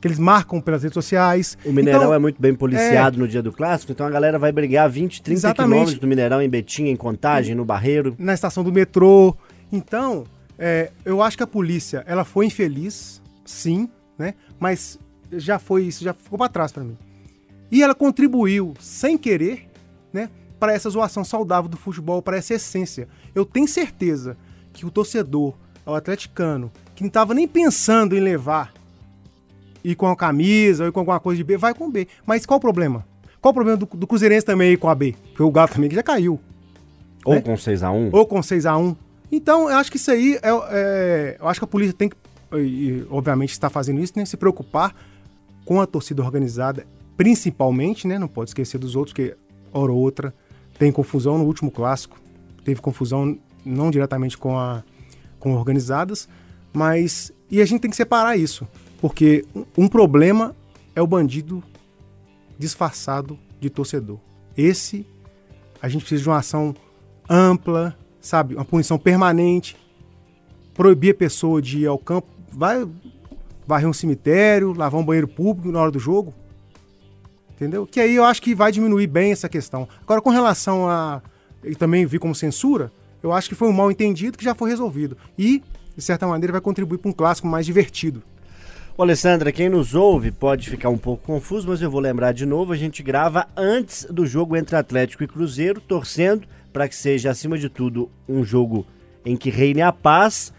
que eles marcam pelas redes sociais. O Mineirão então, é muito bem policiado é... no dia do clássico, então a galera vai brigar 20, 30 quilômetros do Mineirão, em Betim, em Contagem, no Barreiro. Na estação do metrô. Então, É, eu acho que a polícia, ela foi infeliz, sim, né? Mas já foi isso, já ficou para trás para mim. E ela contribuiu, sem querer, né, para essa zoação saudável do futebol, para essa essência. Eu tenho certeza que o torcedor, o atleticano, que não estava nem pensando em levar ir com a camisa ou ir com alguma coisa de B, vai com B. Mas qual o problema? Qual o problema do, do Cruzeirense também ir com a B? Porque o Galo também já caiu. Ou né? com 6x1. Ou com 6x1. Então, eu acho que isso aí, é, é, eu acho que a polícia tem que, e, obviamente está fazendo isso, né, se preocupar com a torcida organizada, principalmente, né, não pode esquecer dos outros, que hora ou outra tem confusão no último clássico, teve confusão não diretamente com a com organizadas, mas e a gente tem que separar isso, porque um problema é o bandido disfarçado de torcedor. Esse a gente precisa de uma ação ampla, sabe, uma punição permanente, proibir a pessoa de ir ao campo, vai varrer um cemitério, lavar um banheiro público na hora do jogo. Entendeu? Que aí eu acho que vai diminuir bem essa questão. Agora, com relação a. E também vi como censura, eu acho que foi um mal entendido que já foi resolvido. E, de certa maneira, vai contribuir para um clássico mais divertido. Ô, Alessandra, quem nos ouve pode ficar um pouco confuso, mas eu vou lembrar de novo: a gente grava antes do jogo entre Atlético e Cruzeiro, torcendo para que seja, acima de tudo, um jogo em que reine a paz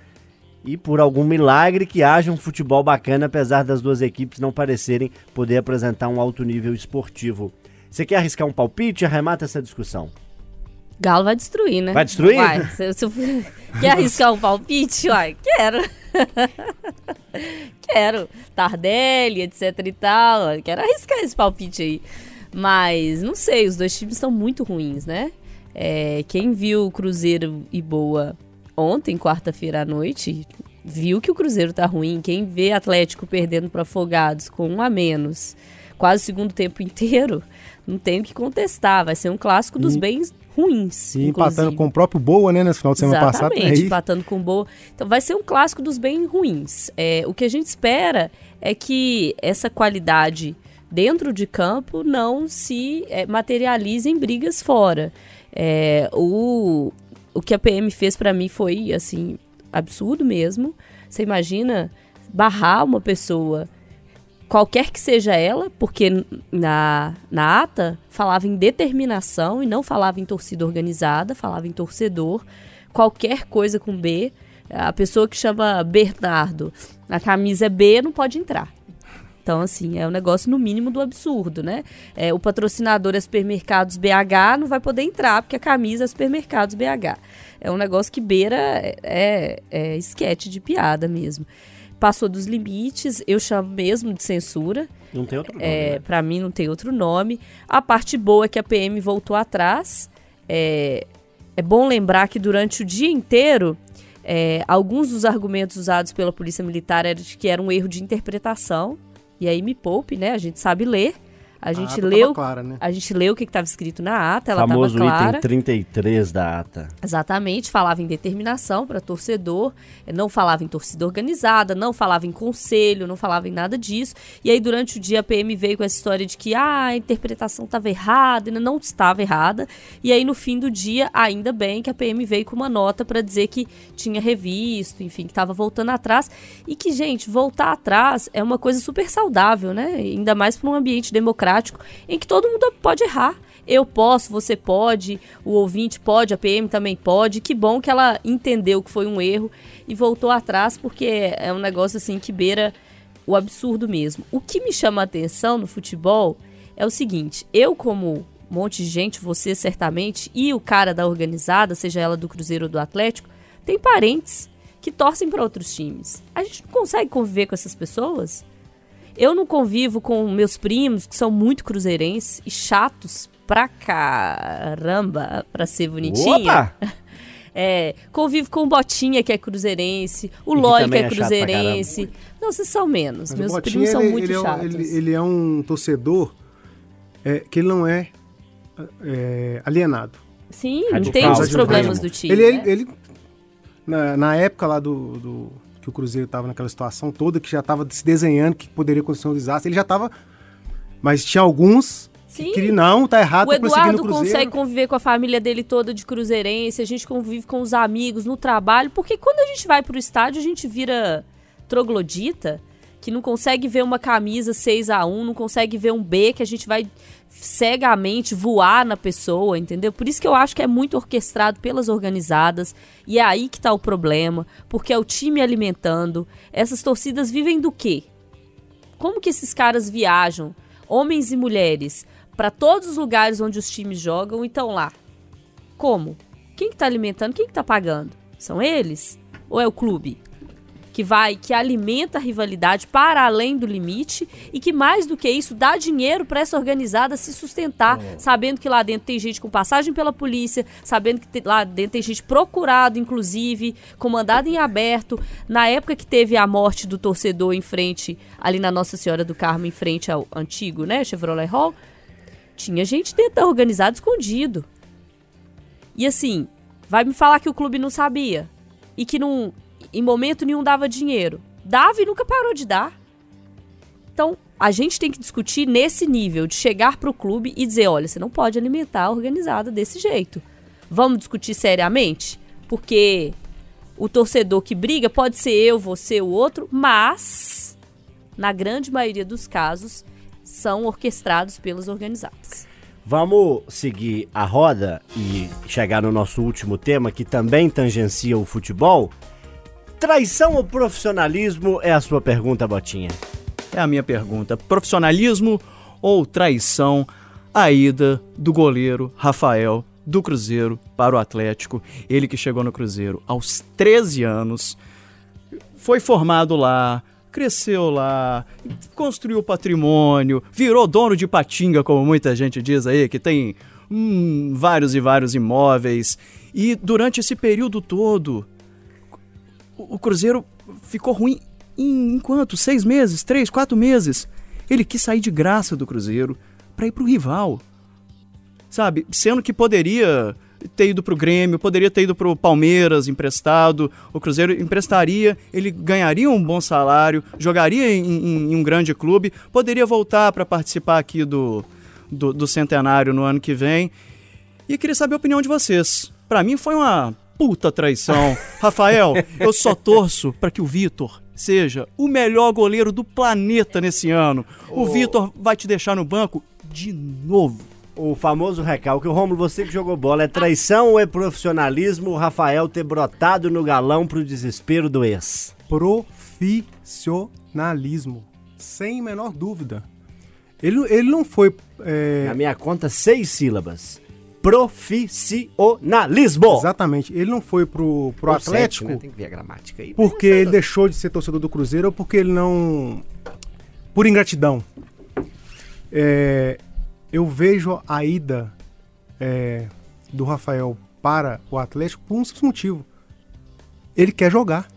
e por algum milagre que haja um futebol bacana, apesar das duas equipes não parecerem poder apresentar um alto nível esportivo. Você quer arriscar um palpite? Arremata essa discussão. Galo vai destruir, né? Vai destruir? Vai. Se, se, quer arriscar um palpite? Uai, quero. quero. Tardelli, etc e tal. Quero arriscar esse palpite aí. Mas, não sei, os dois times estão muito ruins, né? É, quem viu Cruzeiro e Boa ontem, quarta-feira à noite, viu que o Cruzeiro tá ruim. Quem vê Atlético perdendo para Afogados com um a menos, quase o segundo tempo inteiro, não tem o que contestar. Vai ser um clássico dos e, bens ruins. E empatando com o próprio Boa, né, nesse final de semana Exatamente, passado. Exatamente, empatando com o Boa. Então vai ser um clássico dos bem ruins. É, o que a gente espera é que essa qualidade dentro de campo não se é, materialize em brigas fora. É, o, o que a PM fez para mim foi, assim, absurdo mesmo. Você imagina barrar uma pessoa, qualquer que seja ela, porque na, na ata falava em determinação e não falava em torcida organizada, falava em torcedor. Qualquer coisa com B, a pessoa que chama Bernardo, a camisa é B, não pode entrar. Então, assim, é um negócio no mínimo do absurdo, né? É, o patrocinador é Supermercados BH, não vai poder entrar porque a camisa é Supermercados BH. É um negócio que beira é, é, é esquete de piada mesmo. Passou dos limites, eu chamo mesmo de censura. Não tem outro nome. É, né? Para mim, não tem outro nome. A parte boa é que a PM voltou atrás. É, é bom lembrar que durante o dia inteiro é, alguns dos argumentos usados pela polícia militar eram de que era um erro de interpretação e aí me poupe, né? A gente sabe ler. A gente a leu, clara, né? a gente leu o que estava escrito na ata, ela estava clara. item 33 da ata. Exatamente, falava em determinação para torcedor, não falava em torcida organizada, não falava em conselho, não falava em nada disso. E aí durante o dia a PM veio com essa história de que ah, a interpretação estava errada, ainda não estava errada. E aí no fim do dia, ainda bem que a PM veio com uma nota para dizer que tinha revisto, enfim, que estava voltando atrás e que, gente, voltar atrás é uma coisa super saudável, né? Ainda mais para um ambiente democrático democrático em que todo mundo pode errar. Eu posso, você pode, o ouvinte pode, a PM também pode. Que bom que ela entendeu que foi um erro e voltou atrás, porque é um negócio assim que beira o absurdo mesmo. O que me chama a atenção no futebol é o seguinte: eu, como um monte de gente, você certamente, e o cara da organizada, seja ela do Cruzeiro ou do Atlético, tem parentes que torcem para outros times. A gente não consegue conviver com essas pessoas? Eu não convivo com meus primos, que são muito cruzeirenses e chatos pra caramba, pra ser bonitinha. Opa! É, convivo com o Botinha, que é cruzeirense, o Lói, que é, é cruzeirense. Não, vocês são menos. Mas Meus primos são muito ele chatos. É um, ele, ele, é um torcedor é, que ele não é, é alienado. Sim, Radical, tem os problemas do time. Ele, né? ele, ele na, na, época lá do, do que o Cruzeiro estava naquela situação toda, que já estava se desenhando que poderia acontecer um desastre. Ele já estava. Mas tinha alguns Sim. Que não, tá errado, O Eduardo consegue conviver com a família dele toda de cruzeirense, a gente convive com os amigos no trabalho, porque quando a gente vai pro estádio, a gente vira troglodita, que não consegue ver uma camisa 6 a 1 não consegue ver um B, que a gente vai cegamente voar na pessoa, entendeu? Por isso que eu acho que é muito orquestrado pelas organizadas, e é aí que tá o problema, porque é o time alimentando. Essas torcidas vivem do quê? Como que esses caras viajam, homens e mulheres, para todos os lugares onde os times jogam e estão lá? Como? Quem que tá alimentando? Quem que tá pagando? São eles? Ou é o clube? Que vai, que alimenta a rivalidade para além do limite e que mais do que isso dá dinheiro para essa organizada se sustentar, sabendo que lá dentro tem gente com passagem pela polícia, sabendo que te- lá dentro tem gente procurado, inclusive, comandado em aberto. Na época que teve a morte do torcedor em frente, ali na Nossa Senhora do Carmo, em frente ao antigo, né, Chevrolet Hall, tinha gente dentro da organizada escondido. E assim, vai me falar que o clube não sabia e que não, em momento nenhum dava dinheiro. Dava e nunca parou de dar. Então, a gente tem que discutir nesse nível de chegar pro clube e dizer, olha, você não pode alimentar a organizada desse jeito. Vamos discutir seriamente? Porque o torcedor que briga pode ser eu, você, o outro, mas na grande maioria dos casos são orquestrados pelas organizadas. Vamos seguir a roda e chegar no nosso último tema, que também tangencia o futebol. Traição ou profissionalismo é a sua pergunta, Botinha. É a minha pergunta. Profissionalismo ou traição a ida do goleiro Rafael do Cruzeiro para o Atlético? Ele que chegou no Cruzeiro aos 13 anos, foi formado lá, cresceu lá, construiu patrimônio, virou dono de patinga, como muita gente diz aí, que tem hum, vários e vários imóveis. E durante esse período todo, o o Cruzeiro ficou ruim em, em quanto? Seis meses? Três, quatro meses? Ele quis sair de graça do Cruzeiro para ir pro rival. Sabe? Sendo que poderia ter ido pro Grêmio, poderia ter ido pro Palmeiras emprestado, o Cruzeiro emprestaria, ele ganharia um bom salário, jogaria em, em- em um grande clube, poderia voltar para participar aqui do, do, do centenário no ano que vem. E queria saber a opinião de vocês. Pra mim foi uma puta traição. Rafael, eu só torço pra que o Vitor seja o melhor goleiro do planeta nesse ano. O Vitor vai te deixar no banco de novo. O famoso recalque. O Romulo, você que jogou bola, é traição ou é profissionalismo o Rafael ter brotado no galão pro desespero do ex? Profissionalismo. Sem menor dúvida. Ele, ele não foi. é, Na minha conta, seis sílabas. Profissionalismo. Exatamente. Ele não foi pro, pro Ou sete, Atlético né? Tem que ver a gramática aí. porque ele deixou de ser torcedor do Cruzeiro ou porque ele não. Por ingratidão. É, eu vejo a ida é, do Rafael para o Atlético por um simples motivo. Ele quer jogar.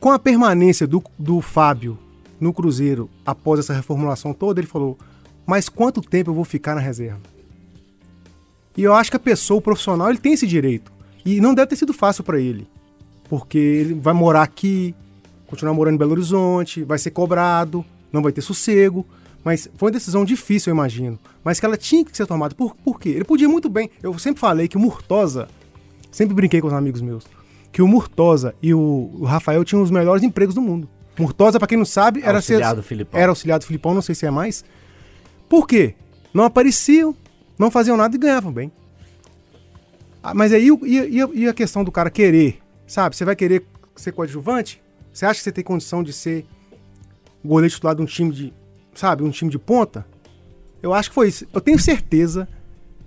Com a permanência do, do Fábio no Cruzeiro após essa reformulação toda, ele falou: Mas quanto tempo eu vou ficar na reserva? E eu acho que a pessoa, o profissional, ele tem esse direito. E não deve ter sido fácil para ele. Porque ele vai morar aqui, continuar morando em Belo Horizonte, vai ser cobrado, não vai ter sossego. Mas foi uma decisão difícil, eu imagino. Mas que ela tinha que ser tomada. Por, por quê? Ele podia muito bem. Eu sempre falei que o Murtosa, sempre brinquei com os amigos meus, que o Murtosa e o, o Rafael tinham os melhores empregos do mundo. Murtosa, pra quem não sabe, era Auxiliar ser, Filipão. era auxiliar do Filipão, não sei se é mais. Por quê? Não apareciam, não faziam nada e ganhavam bem. Ah, Mas aí e, a- e e a questão do cara querer, sabe? Você vai querer ser coadjuvante? Você acha que você tem condição de ser goleiro titular de um time de, sabe, um time de ponta? Eu acho que foi isso. Eu tenho certeza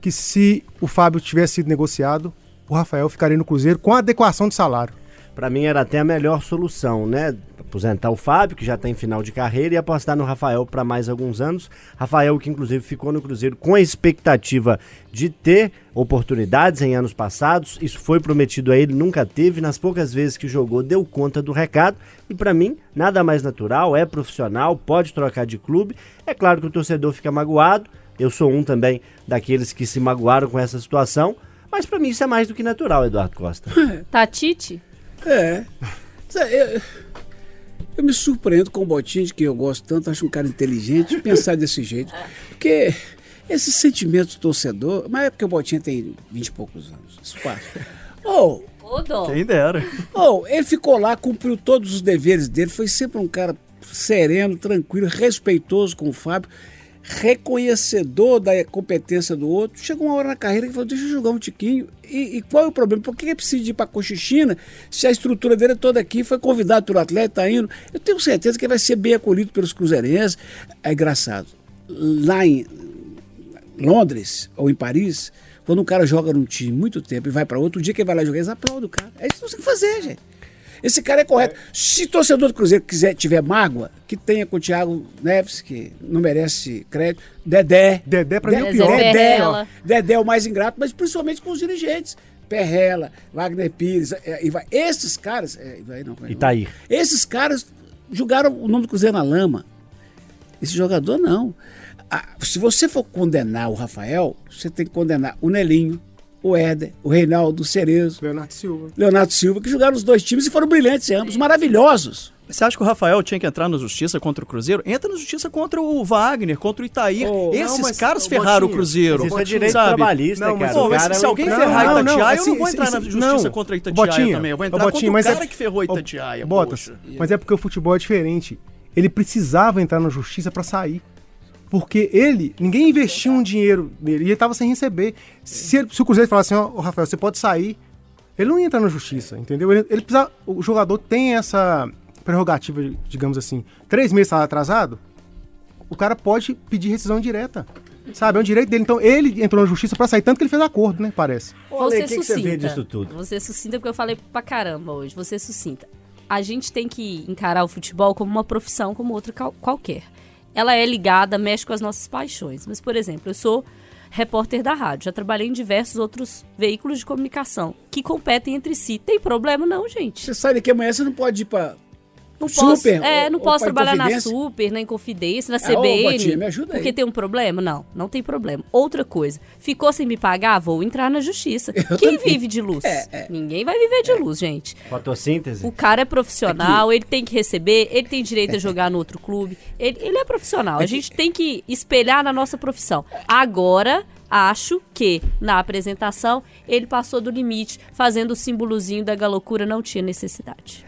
que se o Fábio tivesse sido negociado, o Rafael ficaria no Cruzeiro com adequação de salário. Pra mim era até a melhor solução, né? Aposentar o Fábio, que já tá em final de carreira, e apostar no Rafael para mais alguns anos. Rafael, que inclusive ficou no Cruzeiro com a expectativa de ter oportunidades em anos passados. Isso foi prometido a ele, nunca teve. Nas poucas vezes que jogou, deu conta do recado. E pra mim, nada mais natural, é profissional, pode trocar de clube. É claro que o torcedor fica magoado. Eu sou um também daqueles que se magoaram com essa situação. Mas pra mim isso é mais do que natural, Eduardo Costa. Tatite? É. Eu, Eu me surpreendo com o Botinha, de que eu gosto tanto, acho um cara inteligente, pensar desse jeito. Porque esse sentimento do torcedor, mas é porque o Botinha tem 20 e poucos anos. Isso passa. Oh, Quem dera. Oh, ele ficou lá, cumpriu todos os deveres dele, foi sempre um cara sereno, tranquilo, respeitoso com o Fábio, reconhecedor da competência do outro. Chegou uma hora na carreira que falou: deixa eu jogar um tiquinho. E, e qual é o problema? Por que é preciso ir para Cochichina se a estrutura dele é toda aqui? Foi convidado pelo atleta, está indo. Eu tenho certeza que vai ser bem acolhido pelos cruzeirenses. É engraçado. Lá em Londres ou em Paris, quando um cara joga num time muito tempo e vai para outro, o dia que ele vai lá jogar, eles aplaudem o cara. É isso que você tem que fazer, gente. Esse cara é correto. Se torcedor do Cruzeiro quiser tiver mágoa, que tenha com o Thiago Neves, que não merece crédito. Dedé. Dedé pra mim é o Dedé, pior. Dedé, Perrela. Dedé é o mais ingrato, mas principalmente com os dirigentes. Perrela, Wagner Pires, é, e vai- esses caras. É, vai não, é é? Esses caras jogaram o nome do Cruzeiro na lama. Esse jogador não. Ah, se você for condenar o Rafael, você tem que condenar o Nelinho, o Éder, o Reinaldo, o Cerezo, Leonardo Silva. Leonardo Silva, que jogaram os dois times e foram brilhantes ambos, maravilhosos. Você acha que o Rafael tinha que entrar na justiça contra o Cruzeiro? Entra na justiça contra o Wagner, contra o Itair. Oh, Esses não, mas, caras ferraram o Cruzeiro. Isso é direito sabe? trabalhista, Não, mas- cara. Pô, O mas cara se é alguém cara- ferrar Não, não, Itatiaia, eu assim, não vou entrar na justiça não. contra Itatiaia Botinha, também. Eu vou entrar Botinha, contra mas o é- cara que ferrou Itatiaia. Botas, poxa. mas é porque o futebol é diferente. Ele precisava entrar na justiça pra sair. Porque ele, ninguém investiu um dinheiro nele e ele tava sem receber. Se, ele- se o Cruzeiro falasse assim, ó, ô, Rafael, você pode sair, ele não ia entrar na justiça, entendeu? Ele, ele precisa, o jogador tem essa prerrogativa, digamos assim, três meses atrasado, o cara pode pedir rescisão direta. Sabe, é um direito dele. Então ele entrou na justiça pra sair, tanto que ele fez acordo, né? Parece. Ser o que que você vê disso tudo? Ser sucinta porque eu falei pra caramba hoje. Ser sucinta. A gente tem que encarar o futebol como uma profissão como outra qual- qualquer. Ela é ligada, mexe com as nossas paixões. Mas, por exemplo, eu sou repórter da rádio. Já trabalhei em diversos outros veículos de comunicação que competem entre si. Tem problema não, gente. Você sai daqui amanhã, você não pode ir pra Não posso, Super, é, não ou posso trabalhar na? Super, na Inconfidência, na Ah, ô, CBN. Botinha, me ajuda aí. Porque tem um problema? Não, não tem problema. Outra coisa, ficou sem me pagar? Vou entrar na justiça. Quem vive de luz? É, Ninguém vai viver de luz, gente. Fotossíntese? O cara é profissional, ele tem que receber, ele tem direito a jogar no outro clube. Ele, ele é profissional. A gente tem que espelhar na nossa profissão. Agora, acho que na apresentação ele passou do limite, fazendo o símbolozinho da galocura, não tinha necessidade.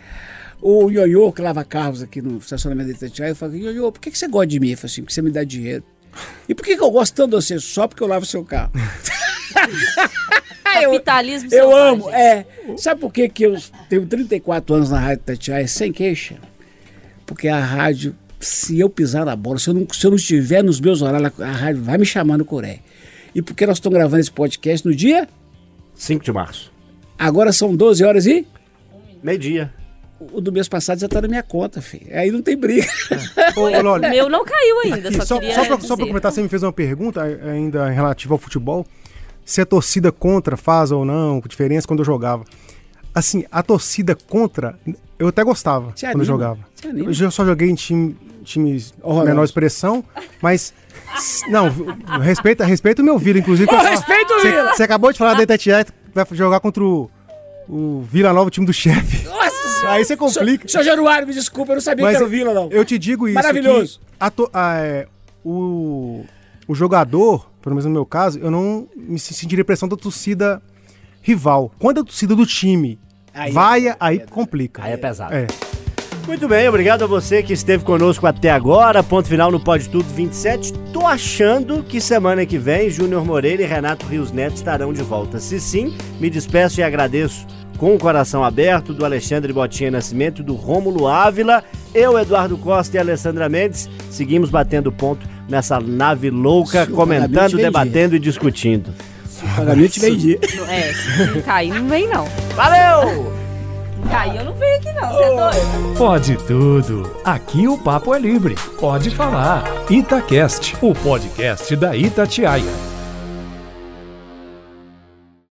O Ioiô, que lava carros aqui no estacionamento de Itatiaia, eu falo, Ioiô, por que, que você gosta de mim? Eu falo assim, porque você me dá dinheiro. E por que, que eu gosto tanto de você? Só porque eu lavo seu carro. Capitalismo Eu selvagem. amo, é. Sabe por que, que eu tenho 34 anos na Rádio Itatiaia sem queixa? Porque a rádio, se eu pisar na bola, se eu não, se eu não estiver nos meus horários, a rádio vai me chamar no Coré. E porque nós estamos gravando esse podcast no dia, 5 de março. agora são 12 horas e Meio-dia. O do mês passado já está na minha conta, filho. Aí não tem briga. Ô, ô, Loli, O meu não caiu ainda, Aqui, só, só, só, pra, dizer. só pra comentar, você me fez uma pergunta ainda relativa ao futebol. Se a torcida contra faz ou não, diferença quando eu jogava. Assim, a torcida contra, eu até gostava Te quando eu anima, jogava. te anima. Eu já só joguei em time, times Horroroso. menor expressão, mas. Não, respeita, respeita o meu Vila, inclusive. Respeita o Você- Vila! Você acabou de falar da Itatiaia, vai jogar contra o, o Vila Nova, o time do chefe. Nossa! Aí você complica. Seu Januário, me desculpa, eu não sabia Mas que era o Vila, não. Eu te digo isso. Maravilhoso. que a to- a- é, o, o jogador, pelo menos no meu caso, eu não me sentiria pressão da torcida rival. Quando a torcida do time Aí vai, é- aí complica. Aí é pesado. É. Muito bem, obrigado a você que esteve conosco até agora. Ponto final no Pode Tudo 27. Tô achando que semana que vem Júnior Moreira e Renato Rios Neto estarão de volta. Se sim, me despeço e agradeço com o coração aberto do Alexandre Botinha Nascimento, do Rômulo Ávila, eu, Eduardo Costa e Alessandra Mendes. Seguimos batendo ponto nessa nave louca, o comentando, debatendo e discutindo. O pagamento vem dia. Não, É, se não cair, não vem não. Valeu! Cair, eu não venho aqui não, você é doido? Pode tudo. Aqui o papo é livre. Pode falar. Itacast, o podcast da Itatiaia.